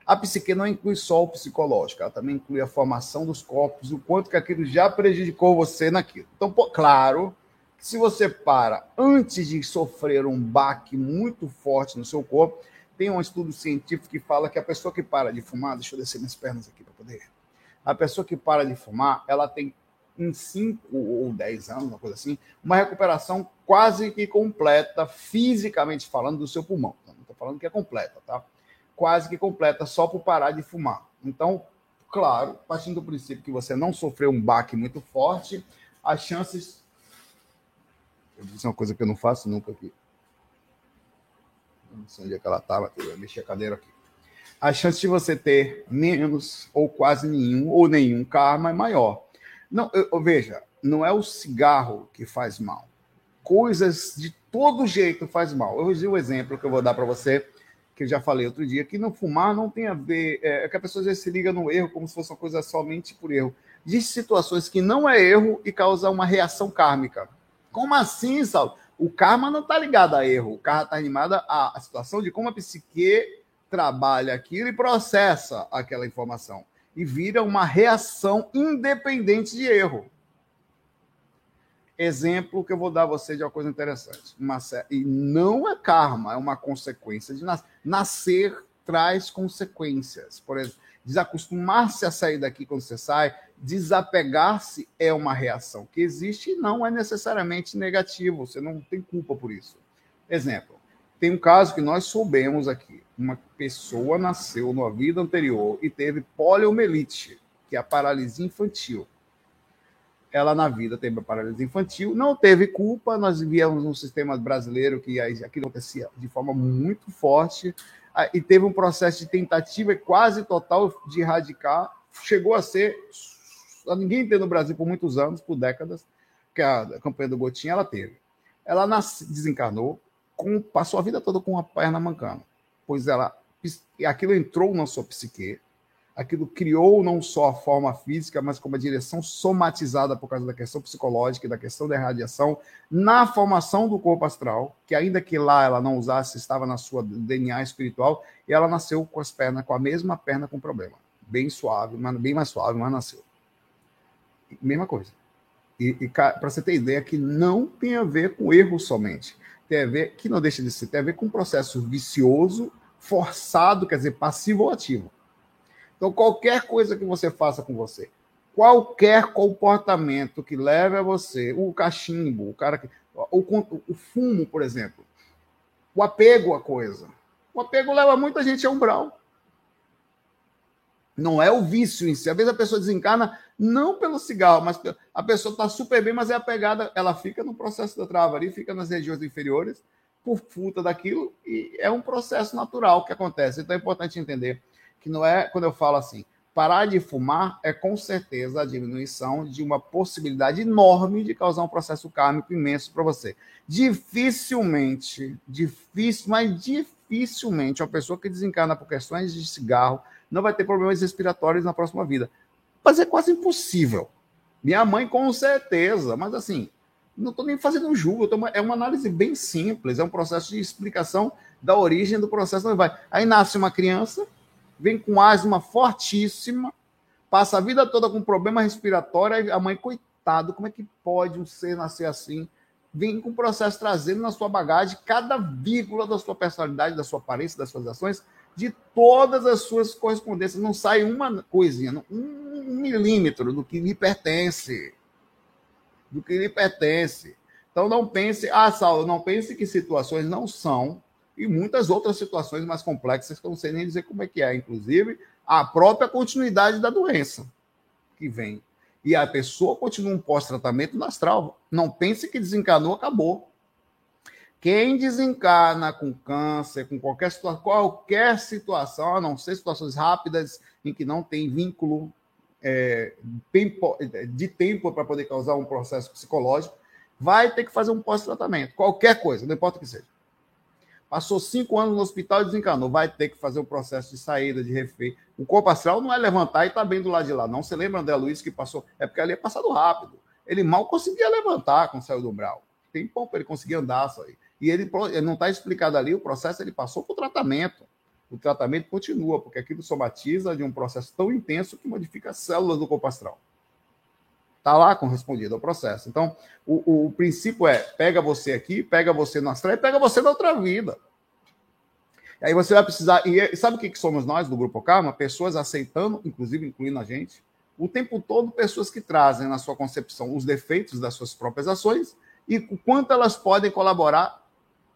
A psique não inclui só o psicológico, ela também inclui a formação dos corpos, o quanto que aquilo já prejudicou você naquilo. Então, pô, claro, se você para antes de sofrer um baque muito forte no seu corpo, tem um estudo científico que fala que a pessoa que para de fumar, deixa eu descer minhas pernas aqui para poder. A pessoa que para de fumar, ela tem em 5 ou 10 anos, uma coisa assim, uma recuperação quase que completa, fisicamente falando, do seu pulmão. Não estou falando que é completa, tá? Quase que completa, só por parar de fumar. Então, claro, partindo do princípio que você não sofreu um baque muito forte, as chances. Eu disse uma coisa que eu não faço nunca aqui. Não sei onde é que ela estava, eu mexi a cadeira aqui. A chance de você ter menos, ou quase nenhum, ou nenhum karma é maior. Não, eu, veja, não é o cigarro que faz mal. Coisas de todo jeito faz mal. Eu dizer o um exemplo que eu vou dar para você, que eu já falei outro dia, que não fumar não tem a ver. É, é que a pessoa vezes se liga no erro como se fosse uma coisa somente por erro. Existem situações que não é erro e causa uma reação kármica. Como assim, Saulo? O karma não está ligado a erro, o karma está animado à situação de como a psique trabalha aquilo e processa aquela informação. E vira uma reação independente de erro. Exemplo que eu vou dar a você de uma coisa interessante. Uma, e não é karma, é uma consequência de nascer. Nascer traz consequências. Por exemplo, desacostumar-se a sair daqui quando você sai, desapegar-se é uma reação que existe e não é necessariamente negativo, você não tem culpa por isso. Exemplo, tem um caso que nós soubemos aqui. Uma pessoa nasceu numa vida anterior e teve poliomielite, que é a paralisia infantil. Ela na vida teve a paralisia infantil, não teve culpa, nós vivíamos num sistema brasileiro que aquilo acontecia de forma muito forte, e teve um processo de tentativa quase total de erradicar. Chegou a ser. Ninguém teve no Brasil por muitos anos, por décadas, que a campanha do Gotinha ela teve. Ela nasce, desencarnou, com, passou a vida toda com a perna mancando, pois ela aquilo entrou na sua psique, aquilo criou não só a forma física, mas como a direção somatizada por causa da questão psicológica e da questão da radiação na formação do corpo astral, que ainda que lá ela não usasse, estava na sua DNA espiritual, e ela nasceu com as pernas, com a mesma perna com problema. Bem suave, mas bem mais suave, mas nasceu. Mesma coisa. E, e para você ter ideia que não tem a ver com erro somente. Tem a ver, que não deixa de ser, tem a ver com um processo vicioso, forçado, quer dizer, passivo ou ativo então, qualquer coisa que você faça com você, qualquer comportamento que leve a você, o cachimbo, o cara que. O, o, fumo, por exemplo. O apego à coisa. O apego leva muita gente a umbral. Não é o vício em si. Às vezes a pessoa desencana não pelo cigarro, mas a pessoa está super bem, mas é apegada, ela fica no processo da trava ali, fica nas regiões inferiores, por fruta daquilo, e é um processo natural que acontece. Então é importante entender que não é, quando eu falo assim, parar de fumar é com certeza a diminuição de uma possibilidade enorme de causar um processo kármico imenso para você. Dificilmente, difícil, mas dificilmente, uma pessoa que desencarna por questões de cigarro não vai ter problemas respiratórios na próxima vida. Mas é quase impossível. Minha mãe, com certeza, mas assim, não estou nem fazendo um julgo, é uma análise bem simples, é um processo de explicação da origem do processo. Vai. Aí nasce uma criança, vem com asma fortíssima, passa a vida toda com problema respiratório, a mãe, coitado, como é que pode um ser nascer assim? Vem com o processo trazendo na sua bagagem cada vírgula da sua personalidade, da sua aparência, das suas ações, de todas as suas correspondências. Não sai uma coisinha, um milímetro do que lhe pertence. Do que lhe pertence. Então não pense, ah, Saulo, não pense que situações não são e muitas outras situações mais complexas que eu não sei nem dizer como é que é, inclusive a própria continuidade da doença que vem. E a pessoa continua um pós-tratamento astral. Não pense que desencanou, acabou. Quem desencarna com câncer, com qualquer situação, qualquer situação, a não ser situações rápidas em que não tem vínculo é, de tempo para poder causar um processo psicológico, vai ter que fazer um pós-tratamento. Qualquer coisa, não importa o que seja. Passou cinco anos no hospital e desencanou. Vai ter que fazer um processo de saída, de refém. O corpo astral não é levantar e tá bem do lado de lá, não. Você lembra, André Luiz, que passou? É porque ali é passado rápido. Ele mal conseguia levantar quando saiu do umbral. Tem pouco ele conseguir andar só aí. E ele, ele não está explicado ali, o processo ele passou por tratamento. O tratamento continua, porque aquilo somatiza de um processo tão intenso que modifica as células do corpo astral. Está lá correspondido ao processo. Então, o, o princípio é: pega você aqui, pega você no astral e pega você na outra vida. E aí você vai precisar. E sabe o que, que somos nós do Grupo Karma? Pessoas aceitando, inclusive incluindo a gente, o tempo todo pessoas que trazem na sua concepção os defeitos das suas próprias ações e o quanto elas podem colaborar,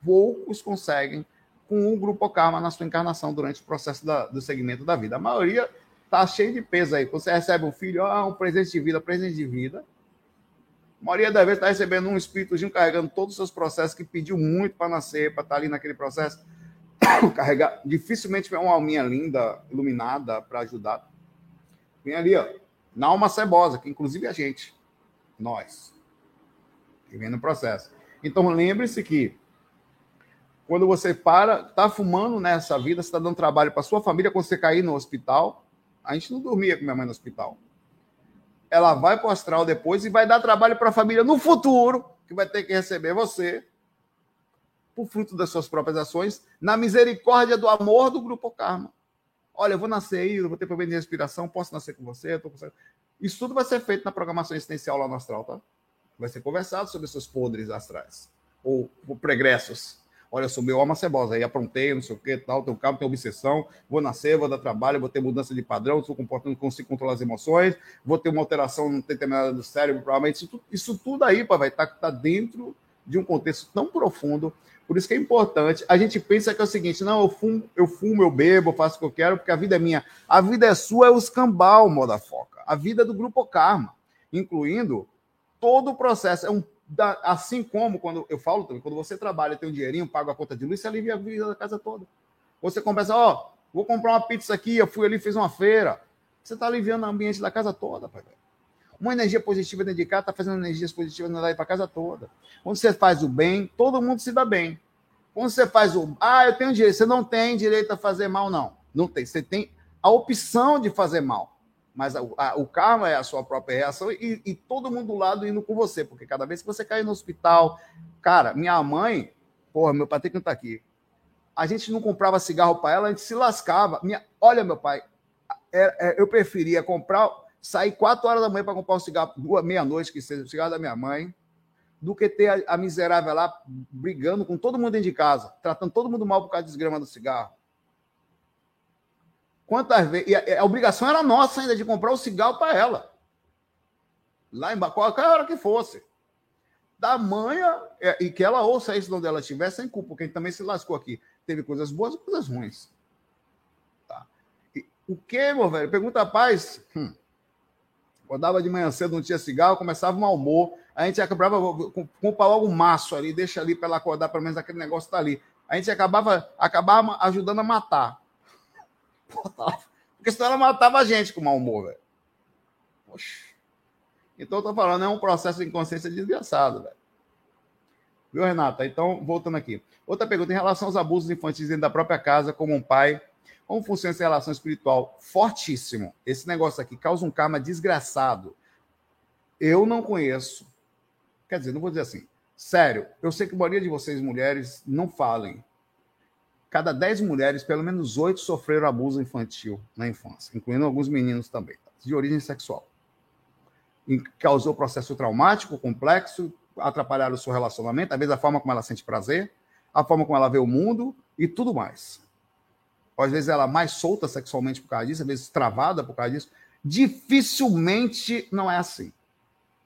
poucos conseguem com o Grupo Karma na sua encarnação durante o processo da, do segmento da vida. A maioria tá cheio de peso aí. Você recebe um filho, ah, um presente de vida, presente de vida. A maioria das vezes está recebendo um espíritozinho carregando todos os seus processos que pediu muito para nascer, para estar tá ali naquele processo. Carregar. Dificilmente vem uma alminha linda, iluminada, para ajudar. Vem ali, ó, na alma cebosa, que inclusive é a gente, nós, que vem no processo. Então lembre-se que quando você para, está fumando nessa vida, você está dando trabalho para sua família, quando você cair no hospital, a gente não dormia com minha mãe no hospital. Ela vai para o astral depois e vai dar trabalho para a família no futuro, que vai ter que receber você, por fruto das suas próprias ações, na misericórdia do amor do Grupo Karma. Olha, eu vou nascer aí, eu vou ter problema de respiração, posso nascer com você? Com... Isso tudo vai ser feito na programação existencial lá no astral, tá? Vai ser conversado sobre seus podres astrais, ou, ou pregressos olha, sou meu alma cebosa, aí aprontei, não sei o que, tal, tenho calma, tenho obsessão, vou nascer, vou dar trabalho, vou ter mudança de padrão, estou comportando, consigo controlar as emoções, vou ter uma alteração determinada do cérebro, provavelmente, isso, isso tudo aí, pá, vai estar tá, tá dentro de um contexto tão profundo, por isso que é importante, a gente pensa que é o seguinte, não, eu fumo, eu fumo, eu bebo, eu faço o que eu quero, porque a vida é minha. A vida é sua, é o escambau, moda foca. A vida é do grupo Karma, incluindo todo o processo. É um da, assim como quando eu falo também, quando você trabalha, tem um dinheirinho, paga a conta de luz, você alivia a vida da casa toda. Você começa, ó, oh, vou comprar uma pizza aqui, eu fui ali, fiz uma feira. Você está aliviando o ambiente da casa toda, pai. Uma energia positiva dentro de casa está fazendo energias positivas para a casa toda. Quando você faz o bem, todo mundo se dá bem. Quando você faz o. Ah, eu tenho direito. Você não tem direito a fazer mal, não. Não tem. Você tem a opção de fazer mal mas a, a, o karma é a sua própria reação e, e, todo mundo do lado indo com você, porque cada vez que você cai no hospital, cara, minha mãe, porra, meu pai tem que estar aqui. A gente não comprava cigarro para ela, a gente se lascava. Minha, olha, meu pai, é, é, eu preferia comprar, sair quatro horas da manhã para comprar um cigarro, meia-noite, que seja o cigarro da minha mãe, do que ter a, a miserável lá brigando com todo mundo dentro de casa, tratando todo mundo mal por causa da desgrama do cigarro. Quantas vezes. E a, a, obrigação era nossa ainda de comprar o cigarro para ela. Lá embaixo, qualquer hora que fosse. da manha é, e que ela ouça isso onde ela estiver sem culpa, gente também se lascou aqui. Teve coisas boas e coisas ruins. Tá? E, o que, meu velho? Pergunta a paz. Hum. Acordava de manhã cedo, não tinha cigarro, começava um almoço. A gente acabava, comprar logo um maço ali, deixa ali para ela acordar, pelo menos aquele negócio tá ali. A gente acabava, acabava ajudando a matar. Porque senão ela matava a gente com mau humor, velho. Poxa. Então eu tô falando, é um processo de inconsciência desgraçado, velho. Viu, Renata? Então, voltando aqui. Outra pergunta, em relação aos abusos infantis dentro da própria casa, como um pai, como funciona essa relação espiritual? Fortíssimo. Esse negócio aqui causa um karma desgraçado. Eu não conheço. Quer dizer, não vou dizer assim. Sério, eu sei que a maioria de vocês, mulheres, não falem. Cada dez mulheres, pelo menos oito sofreram abuso infantil na infância, incluindo alguns meninos também, de origem sexual. E causou processo traumático, complexo, atrapalharam o seu relacionamento, às vezes a forma como ela sente prazer, a forma como ela vê o mundo e tudo mais. Às vezes ela é mais solta sexualmente por causa disso, às vezes travada por causa disso. Dificilmente não é assim.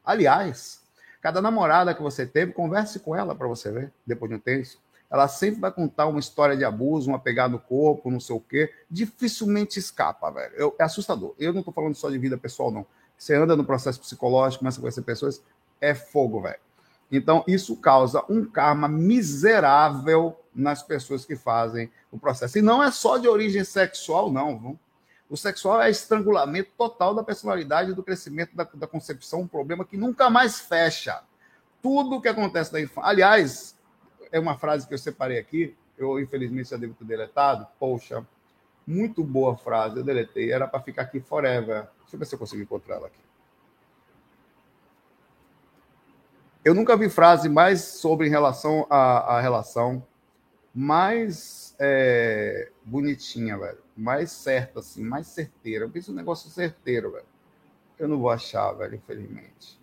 Aliás, Cada namorada que você teve, converse com ela para você ver, depois de um tempo. Ela sempre vai contar uma história de abuso, uma pegada no corpo, não sei o quê. Dificilmente escapa, velho. Eu, é assustador. Eu não estou falando só de vida pessoal, não. Você anda no processo psicológico, começa a conhecer pessoas, é fogo, velho. Então, isso causa um karma miserável nas pessoas que fazem o processo. E não é só de origem sexual, não. Viu? O sexual é estrangulamento total da personalidade, do crescimento da, da concepção, um problema que nunca mais fecha. Tudo que acontece na infância. Aliás, é uma frase que eu separei aqui, eu infelizmente já devo ter deletado. Poxa, muito boa frase, eu deletei. Era para ficar aqui forever. Deixa eu ver se eu consigo encontrar ela aqui. Eu nunca vi frase mais sobre em relação à, à relação mais é, bonitinha, velho. Mais certa, assim, mais certeira. Eu penso um negócio certeiro, velho. Eu não vou achar, velho, infelizmente.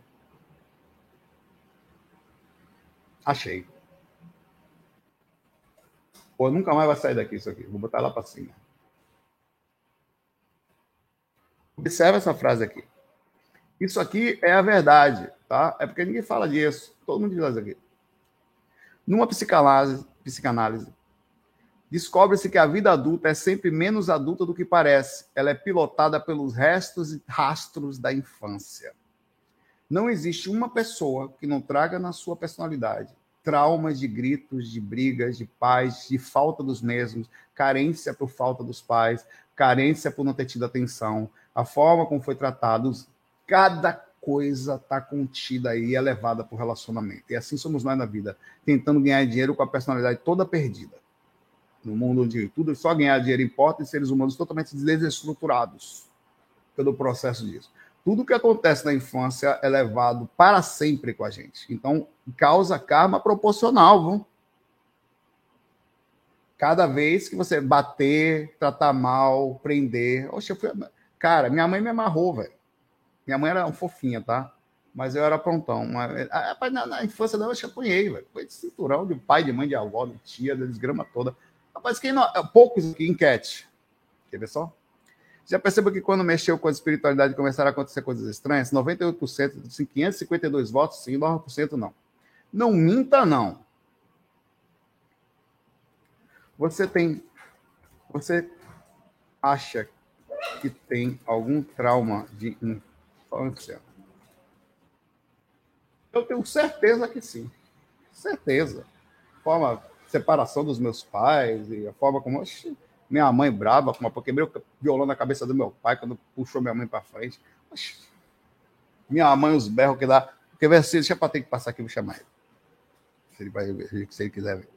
Achei. Pô, nunca mais vai sair daqui isso aqui. Vou botar lá para cima. Observe essa frase aqui. Isso aqui é a verdade, tá? É porque ninguém fala disso. Todo mundo diz aqui. Numa psicanálise, psicanálise descobre-se que a vida adulta é sempre menos adulta do que parece. Ela é pilotada pelos restos e rastros da infância. Não existe uma pessoa que não traga na sua personalidade traumas de gritos, de brigas, de pais, de falta dos mesmos, carência por falta dos pais, carência por não ter tido atenção, a forma como foi tratado, cada coisa está contida aí, elevada por relacionamento. E assim somos nós na vida, tentando ganhar dinheiro com a personalidade toda perdida no mundo onde tudo só ganhar dinheiro importa e seres humanos totalmente desestruturados pelo processo disso. Tudo que acontece na infância é levado para sempre com a gente. Então, causa karma proporcional, viu? Cada vez que você bater, tratar mal, prender. Oxe, eu fui... Cara, minha mãe me amarrou, velho. Minha mãe era um fofinha, tá? Mas eu era prontão. Mas, na, na infância dela eu chapunhei, velho. Foi de cinturão de pai, de mãe, de avó, de tia, da desgrama toda. Rapaz, quem não, poucos aqui, enquete. Quer ver só? Já percebeu que quando mexeu com a espiritualidade começaram a acontecer coisas estranhas? 98%, assim, 552 votos, sim, 9% não. Não minta, não. Você tem. Você acha que tem algum trauma de infância? Eu tenho certeza que sim. Certeza. Forma separação dos meus pais e a forma como. Oxi, minha mãe brava, como porque quebrei o violão na cabeça do meu pai quando puxou minha mãe para frente. Minha mãe, os berros que dá. Porque ver se deixa para ter que passar aqui, vou chamar ele. Se ele, vai se ele quiser ver.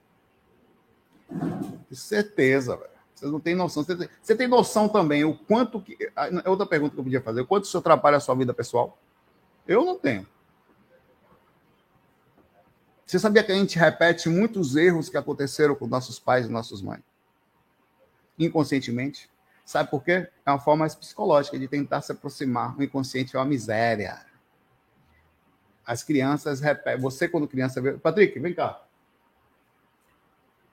certeza, velho. Vocês não têm noção. Você tem, você tem noção também o quanto que. É outra pergunta que eu podia fazer. O quanto isso atrapalha a sua vida pessoal? Eu não tenho. Você sabia que a gente repete muitos erros que aconteceram com nossos pais e nossas mães? Inconscientemente. Sabe por quê? É uma forma mais psicológica de tentar se aproximar. O inconsciente é uma miséria. As crianças repetem. Você, quando criança. Patrick, vem cá.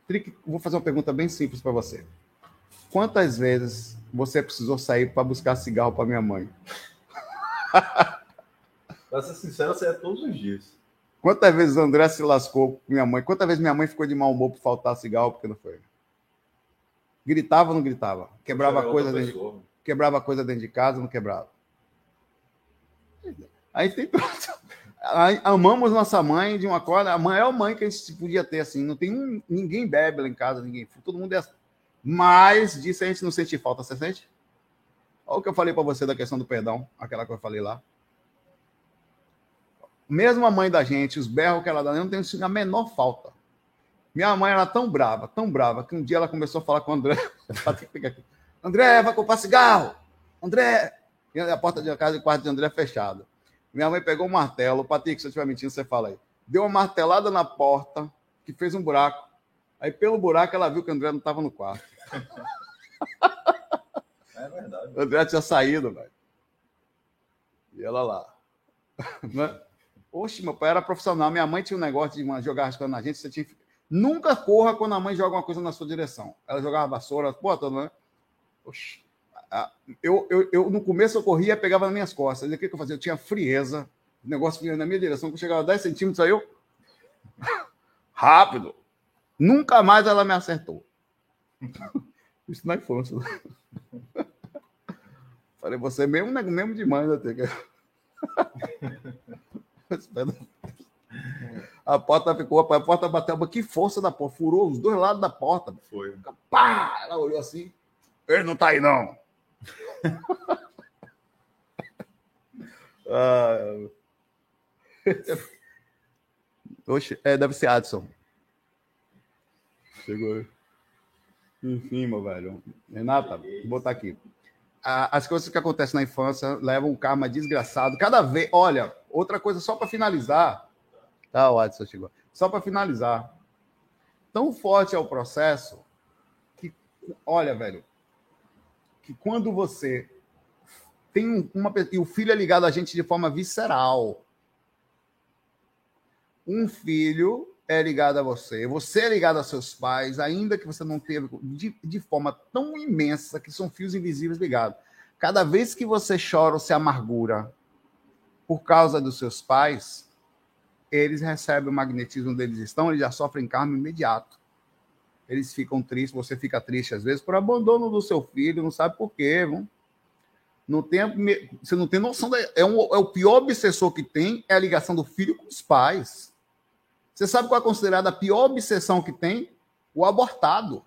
Patrick, vou fazer uma pergunta bem simples para você. Quantas vezes você precisou sair para buscar cigarro para minha mãe? Para ser sincero, você é todos os dias. Quantas vezes André se lascou com minha mãe? Quantas vezes minha mãe ficou de mau humor por faltar cigarro porque não foi? Gritava ou não gritava? Quebrava coisa, dentro de, quebrava coisa dentro de casa, não quebrava. Aí tem amamos nossa mãe de uma corda, a maior mãe que a gente podia ter assim, não tem um, ninguém bebe lá em casa, ninguém, todo mundo é assim. Mas disso a gente não sente falta, você sente? Olha o que eu falei para você da questão do perdão, aquela que eu falei lá. Mesmo a mãe da gente, os berros que ela dá, não tem a menor falta. Minha mãe era tão brava, tão brava, que um dia ela começou a falar com o André. André, vai comprar cigarro! André! E a porta de casa e o quarto de André fechada. Minha mãe pegou um martelo, Patrick, se eu estiver mentindo, você fala aí. Deu uma martelada na porta, que fez um buraco. Aí, pelo buraco, ela viu que o André não estava no quarto. É verdade. O André tinha saído, velho. E ela lá. Né? Oxe, meu pai era profissional. Minha mãe tinha um negócio de jogar as coisas na gente. Você tinha... Nunca corra quando a mãe joga uma coisa na sua direção. Ela jogava vassoura, pô, toda, né? Oxe. Eu, eu, eu, no começo eu corria, pegava nas minhas costas. E o que, que eu fazia? Eu tinha frieza. O negócio vinha na minha direção. Quando chegava a 10 centímetros, aí eu. Rápido. Nunca mais ela me acertou. Isso na infância. Falei, você mesmo, né, mesmo demais, né? A porta ficou, a porta bateu, mas que força da porta, furou os dois lados da porta. Foi. Pá! Ela olhou assim. Ele não tá aí, não. ah, Oxe, é, deve ser Adson. Chegou. Enfim, meu velho. Renata, vou botar aqui. As coisas que acontecem na infância levam um karma desgraçado. Cada vez. Olha, outra coisa só para finalizar. Tá, o Adson chegou. Só para finalizar. Tão forte é o processo que, olha, velho, que quando você tem uma e o filho é ligado a gente de forma visceral. Um filho é ligado a você, você é ligado a seus pais, ainda que você não teve de, de forma tão imensa que são fios invisíveis ligados. Cada vez que você chora ou se amargura por causa dos seus pais, eles recebem o magnetismo onde eles estão, eles já sofrem karma imediato eles ficam tristes, você fica triste às vezes por abandono do seu filho, não sabe por quê, viu? Não tem, você não tem noção. Da, é, um, é o pior obsessor que tem é a ligação do filho com os pais. Você sabe qual é considerada a pior obsessão que tem? O abortado.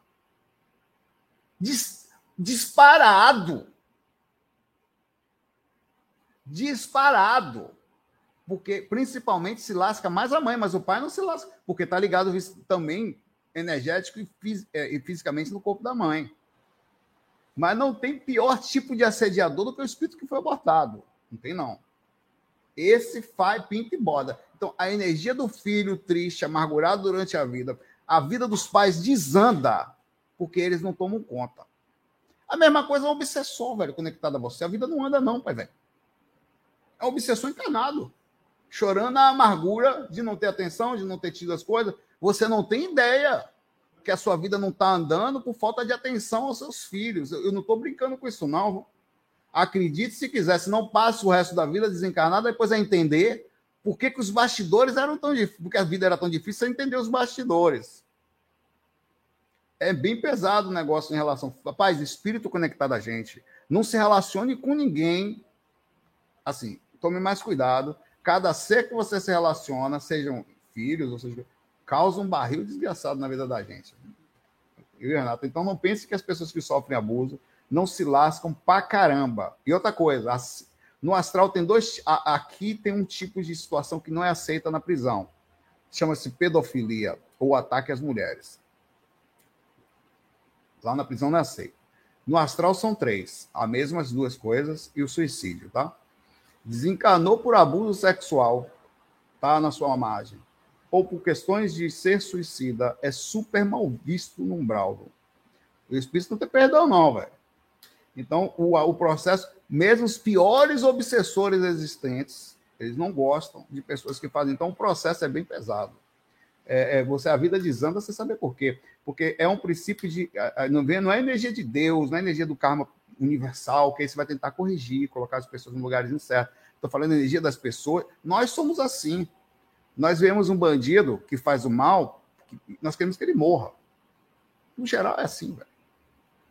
Dis, disparado. Disparado. Porque principalmente se lasca mais a mãe, mas o pai não se lasca, porque está ligado também energético e, fis é, e fisicamente no corpo da mãe. Mas não tem pior tipo de assediador do que o espírito que foi abortado. Não tem, não. Esse faz pinta e boda. Então, a energia do filho triste, amargurado durante a vida, a vida dos pais desanda porque eles não tomam conta. A mesma coisa é o obsessor, velho, conectado a você. A vida não anda, não, pai, velho. É o obsessor encarnado. Chorando a amargura de não ter atenção, de não ter tido as coisas, você não tem ideia que a sua vida não está andando por falta de atenção aos seus filhos. Eu não estou brincando com isso, não. Acredite se quiser, se não passe o resto da vida desencarnada, depois é entender por que, que os bastidores eram tão difíceis, porque a vida era tão difícil, você entender os bastidores. É bem pesado o negócio em relação. Rapaz, espírito conectado a gente. Não se relacione com ninguém. Assim, tome mais cuidado. Cada ser que você se relaciona, sejam filhos, ou seja, causa um barril desgraçado na vida da gente. Eu e Renato. Então não pense que as pessoas que sofrem abuso não se lascam pra caramba. E outra coisa, no astral tem dois. Aqui tem um tipo de situação que não é aceita na prisão. Chama-se pedofilia ou ataque às mulheres. Lá na prisão não é aceito. No astral são três, as mesmas duas coisas e o suicídio, tá? Desencanou por abuso sexual, tá na sua margem ou por questões de ser suicida é super mal visto no umbral. O espírito não tem perdão, não, velho. Então, o, o processo, mesmo os piores obsessores existentes, eles não gostam de pessoas que fazem. Então, o processo é bem pesado. É, é, você a vida desanda, você sabe por quê? Porque é um princípio de. Não, vem, não é energia de Deus, não é energia do karma universal, que aí você vai tentar corrigir, colocar as pessoas em lugares incertos. Estou falando energia das pessoas. Nós somos assim. Nós vemos um bandido que faz o mal, nós queremos que ele morra. No geral é assim, velho.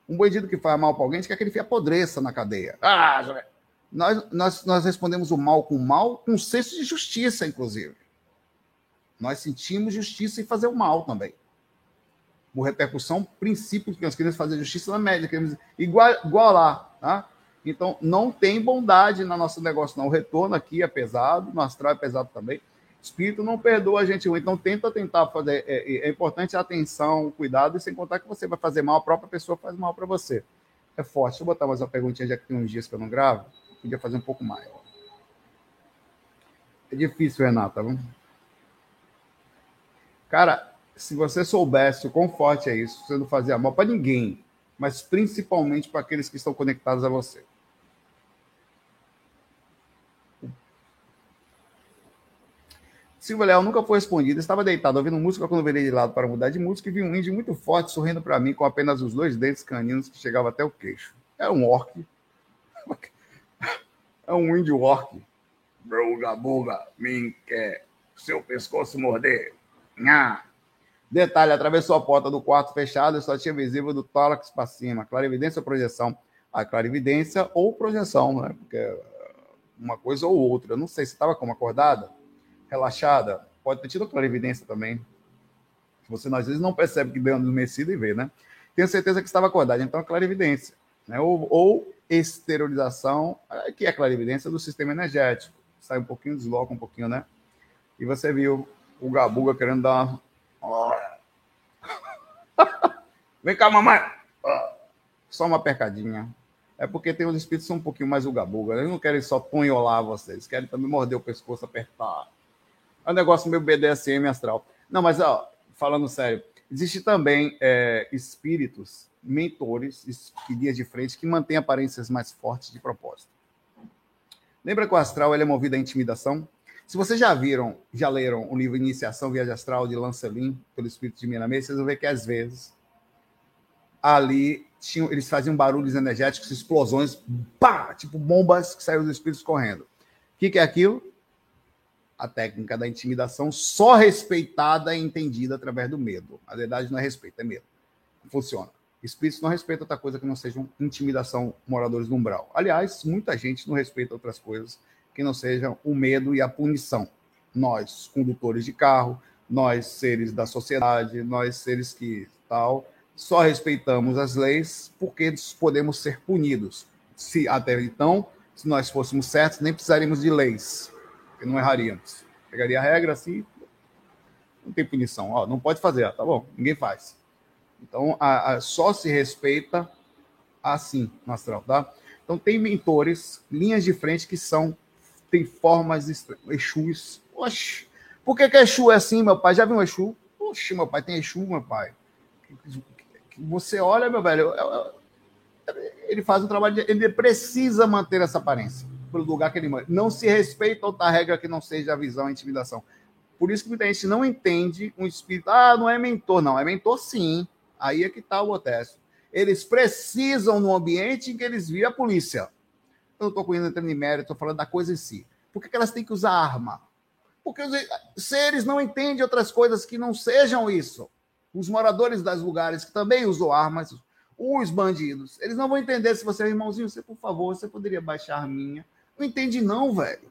Um bandido que faz mal para alguém, a gente quer que ele apodreça na cadeia. Ah, nós, nós, nós respondemos o mal com o mal, com um senso de justiça, inclusive. Nós sentimos justiça em fazer o mal também. Por repercussão, princípio que nós queremos fazer justiça na média, queremos igual, igualar. Tá? Então, não tem bondade no nosso negócio, não. O retorno aqui é pesado, no astral é pesado também. Espírito não perdoa a gente. Então, tenta tentar fazer. É, é, é importante a atenção, cuidado, e sem contar que você vai fazer mal, a própria pessoa faz mal para você. É forte. Deixa eu botar mais uma perguntinha, já que tem uns dias que eu não gravo. Podia fazer um pouco mais. É difícil, Renata. Vamos... Cara, se você soubesse o quão forte é isso, você não fazia mal para ninguém, mas principalmente para aqueles que estão conectados a você. Silvio Leal nunca foi respondido. Estava deitado ouvindo música quando virei de lado para mudar de música e vi um índio muito forte sorrindo para mim com apenas os dois dentes caninos que chegavam até o queixo. Era um orc. É um índio orc. Bruga, buga, mim quer seu pescoço morder. Nha. Detalhe, atravessou a porta do quarto fechado e só tinha visível do tórax para cima. Clarividência ou projeção? A clarividência ou projeção, né? Porque uma coisa ou outra. Eu não sei se estava como acordada, relaxada. Pode ter tido clarividência também. Você às vezes não percebe que deu uma adormecida e vê, né? Tenho certeza que estava acordada, então é clarividência. Né? Ou, ou esterilização, que é a clarividência do sistema energético. Sai um pouquinho, desloca um pouquinho, né? E você viu o Gabuga querendo dar. Vem cá, mamãe! Só uma percadinha. É porque tem os espíritos são um pouquinho mais o Gabuga. Eles não querem só tonholar vocês, querem também morder o pescoço, apertar. É um negócio meio BDSM astral. Não, mas ó, falando sério, existe também é, espíritos mentores e dias de frente que mantêm aparências mais fortes de propósito. Lembra que o astral ele é movido à intimidação? Se vocês já viram, já leram o livro Iniciação Viagem Astral de Lancelin, pelo Espírito de Miramê, vocês vão ver que às vezes ali tinham, eles faziam barulhos energéticos, explosões, pá, tipo bombas que saíram dos espíritos correndo. O que, que é aquilo? A técnica da intimidação só respeitada e entendida através do medo. Na verdade, não é respeito, é medo. Funciona. Espíritos não respeitam outra coisa que não sejam intimidação moradores do umbral. Aliás, muita gente não respeita outras coisas que não sejam o medo e a punição. Nós, condutores de carro, nós, seres da sociedade, nós, seres que tal, só respeitamos as leis porque podemos ser punidos. Se até então, se nós fôssemos certos, nem precisaríamos de leis, porque não erraríamos. Pegaria a regra assim, não tem punição. Ó, não pode fazer, tá bom, ninguém faz. Então, a, a, só se respeita assim no astral, tá? Então, tem mentores, linhas de frente que são, tem formas estranhas. Exus. Oxe, por que, que Exu é assim, meu pai? Já viu um Exu? Oxe, meu pai, tem Exu, meu pai. Você olha, meu velho, ele faz um trabalho, de, ele precisa manter essa aparência pelo lugar que ele manda. Não se respeita outra regra que não seja a visão e a intimidação. Por isso que muita gente não entende um espírito. Ah, não é mentor, não. É mentor sim. Aí é que está o protesto. Eles precisam no ambiente em que eles viram a polícia. Eu não estou entrando em mérito, estou falando da coisa em si. Por que, que elas têm que usar arma? Porque os seres não entendem outras coisas que não sejam isso. Os moradores das lugares que também usam armas, os bandidos, eles não vão entender se você é irmãozinho, você, por favor, você poderia baixar a minha. Não entende, não, velho.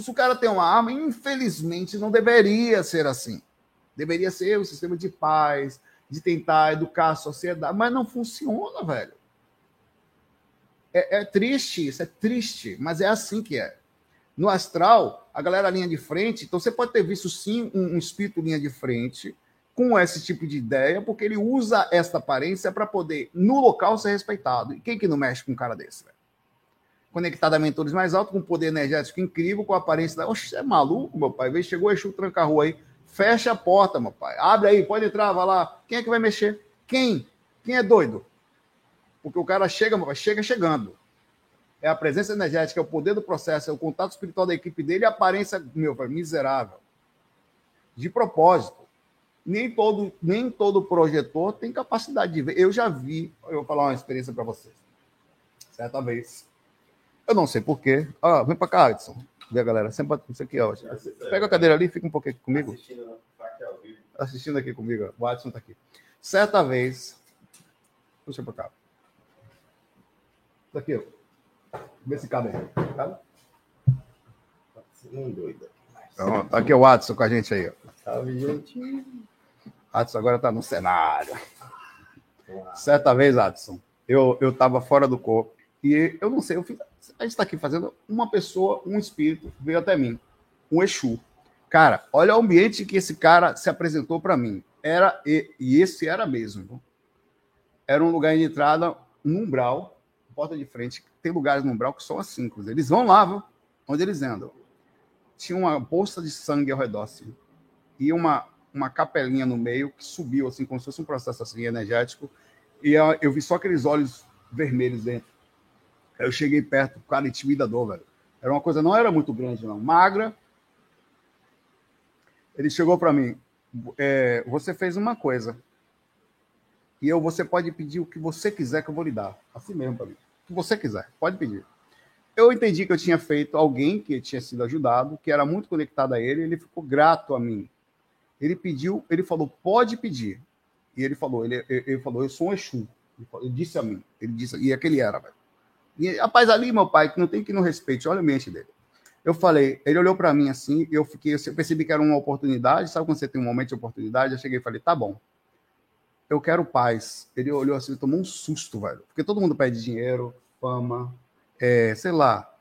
Se o cara tem uma arma, infelizmente não deveria ser assim. Deveria ser o um sistema de paz, de tentar educar a sociedade, mas não funciona, velho. É, é, triste isso, é triste, mas é assim que é. No astral, a galera linha de frente, então você pode ter visto sim um, um espírito linha de frente com esse tipo de ideia, porque ele usa esta aparência para poder, no local, ser respeitado. E quem que não mexe com um cara desse, velho? Conectado a mentores mais altos, com poder energético incrível, com a aparência da. Oxe, é maluco, meu pai. Vê, chegou o Exu tranca-rua aí. Fecha a porta, meu pai. Abre aí, pode entrar, vai lá. Quem é que vai mexer? Quem? Quem é doido? Porque o cara chega, chega chegando. É a presença energética, é o poder do processo, é o contato espiritual da equipe dele e a aparência, meu miserável. De propósito. Nem todo, nem todo projetor tem capacidade de ver. Eu já vi, eu vou falar uma experiência para vocês. Certa vez. Eu não sei porquê. Ah, vem para cá, Edson. Vê, galera, sempre isso aqui, ó. Pega a cadeira ali e fica um pouquinho aqui comigo. Assistindo aqui comigo, o Watson tá aqui. Certa vez. Puxa pra cá. Isso aqui, ó. Vê se cabe aí. Cabe? Tá sendo doido. Então, tá aqui o Watson com a gente aí, ó. Salve, gente. Adson agora tá no cenário. Certa vez, Adson, eu, eu tava fora do corpo e eu não sei, eu fiz, a gente tá aqui fazendo uma pessoa, um espírito veio até mim, um Exu. Cara, olha o ambiente que esse cara se apresentou para mim. Era e, e esse era mesmo. Era um lugar de entrada, um umbral, porta de frente. Tem lugares no umbral que são assim, inclusive. Eles vão lá, viu? onde eles andam. Tinha uma bolsa de sangue ao redor, assim, e uma uma capelinha no meio que subiu, assim, como se fosse um processo assim, energético. E eu vi só aqueles olhos vermelhos dentro. Eu cheguei perto, cara, intimidador, velho. Era uma coisa, não era muito grande, não. Magra. Ele chegou para mim. É, você fez uma coisa. E eu, você pode pedir o que você quiser que eu vou lhe dar. Assim mesmo para mim. O que você quiser, pode pedir. Eu entendi que eu tinha feito alguém que tinha sido ajudado, que era muito conectado a ele, ele ficou grato a mim. Ele pediu, ele falou, pode pedir. E ele falou, ele, ele falou, eu sou um Exu. Ele, ele disse a mim, ele disse, e aquele era, velho. E, rapaz, ali, meu pai, que não tem que não respeite, olha a mente dele. Eu falei, ele olhou para mim assim, eu fiquei, eu percebi que era uma oportunidade, sabe quando você tem um momento de oportunidade? Eu cheguei e falei, tá bom, eu quero paz. Ele olhou assim, tomou um susto, velho, porque todo mundo pede dinheiro, fama, é, sei lá.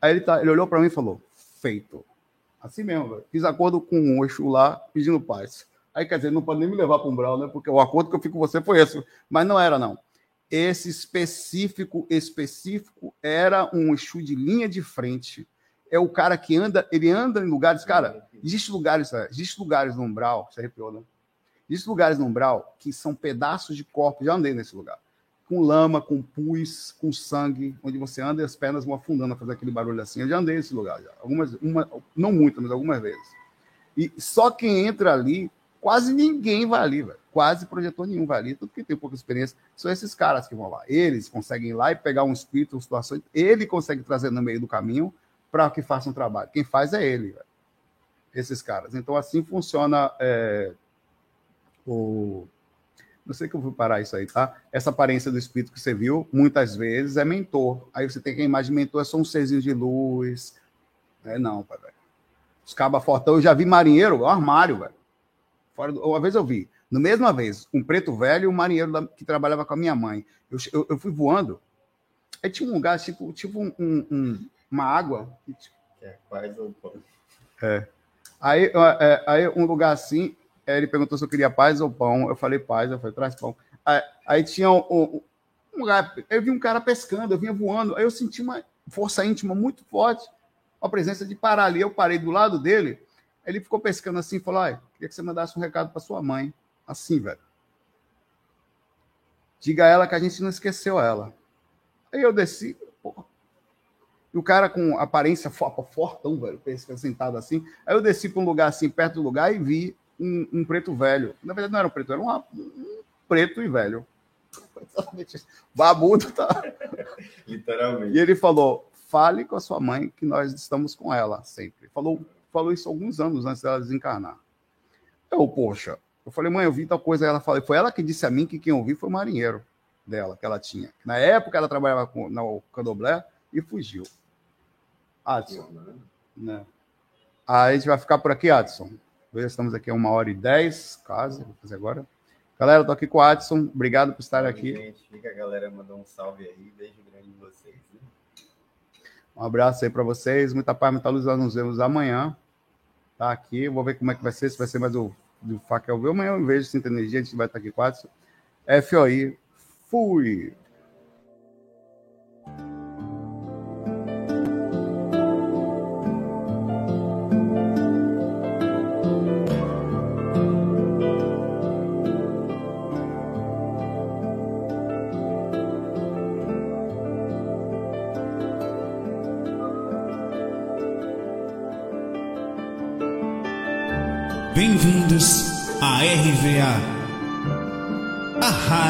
Aí ele, tá, ele olhou para mim e falou, feito. Assim mesmo, velho. Fiz acordo com o Exu lá, pedindo paz. Aí, quer dizer, não pode nem me levar para um brau, né? Porque o acordo que eu fiz com você foi esse. Mas não era, não. Esse específico, específico, era um Exu de linha de frente. É o cara que anda, ele anda em lugares, cara, existe lugares, existe lugares no umbral, você arrepiou, né? Existem lugares no umbral que são pedaços de corpo, já andei nesse lugar com lama, com pus, com sangue, onde você anda e as pernas vão afundando a fazer aquele barulho assim. Eu já andei nesse lugar, já. Algumas, uma, não muitas, mas algumas vezes. E só quem entra ali, quase ninguém vai ali, velho. Quase projetor nenhum vai ali, tudo que tem pouca experiência. São esses caras que vão lá. Eles conseguem ir lá e pegar um espírito, uma situação, ele consegue trazer no meio do caminho para que faça um trabalho. Quem faz é ele, velho. Esses caras. Então, assim funciona é, o não sei que eu vou parar isso aí, tá? Essa aparência do espírito que você viu, muitas vezes é mentor. Aí você tem que a imagem de mentor, é só um serzinho de luz. É não, pai, velho. Os cabas fortão, eu já vi marinheiro, um armário, velho. Fora do... Uma vez eu vi, no mesma vez, um preto velho e um marinheiro da... que trabalhava com a minha mãe. Eu, eu, eu, fui voando, aí tinha um lugar, tipo, tipo um, um, uma água. É, quase um. É. Aí, é, aí um lugar assim, ele perguntou se eu queria paz ou pão. Eu falei paz, eu falei, traz pão. Aí, aí tinha um, um, um, lugar, eu vi um cara pescando, eu vinha voando, aí eu senti uma força íntima muito forte, a presença de parar ali. Eu parei do lado dele, ele ficou pescando assim, falou: ah, queria que você mandasse um recado para sua mãe. Assim, velho. Diga a ela que a gente não esqueceu ela. Aí eu desci, porra. E o cara com aparência fortão, velho, sentado assim. Aí eu desci para um lugar assim, perto do lugar, e vi um, um, preto velho. Na verdade, não era um preto, era um, um preto e velho. Babudo, tá? Literalmente. E ele falou: fale com a sua mãe que nós estamos com ela sempre. Falou, falou isso alguns anos antes dela desencarnar. Eu, poxa, eu falei, mãe, eu vi tal coisa. Ela falou, foi ela que disse a mim que quem ouviu foi o marinheiro dela, que ela tinha. Na época ela trabalhava com, no Candomblé e fugiu. Adson. Né? Aí a gente vai ficar por aqui, Adson. Estamos aqui a uma hora e dez, quase, vou fazer agora. Galera, tô aqui com o Adson, obrigado por estar aqui. Gente, fica a galera mandou um salve aí, beijo grande de vocês. Né? Um abraço aí para vocês, muita paz, muita luz, nós nos vemos amanhã. Tá aqui, vou ver como é que vai ser, se vai ser mais do, do Fakel ver amanhã, eu vejo Sinta Energia, a gente vai estar aqui com o Adson. FOI, fui!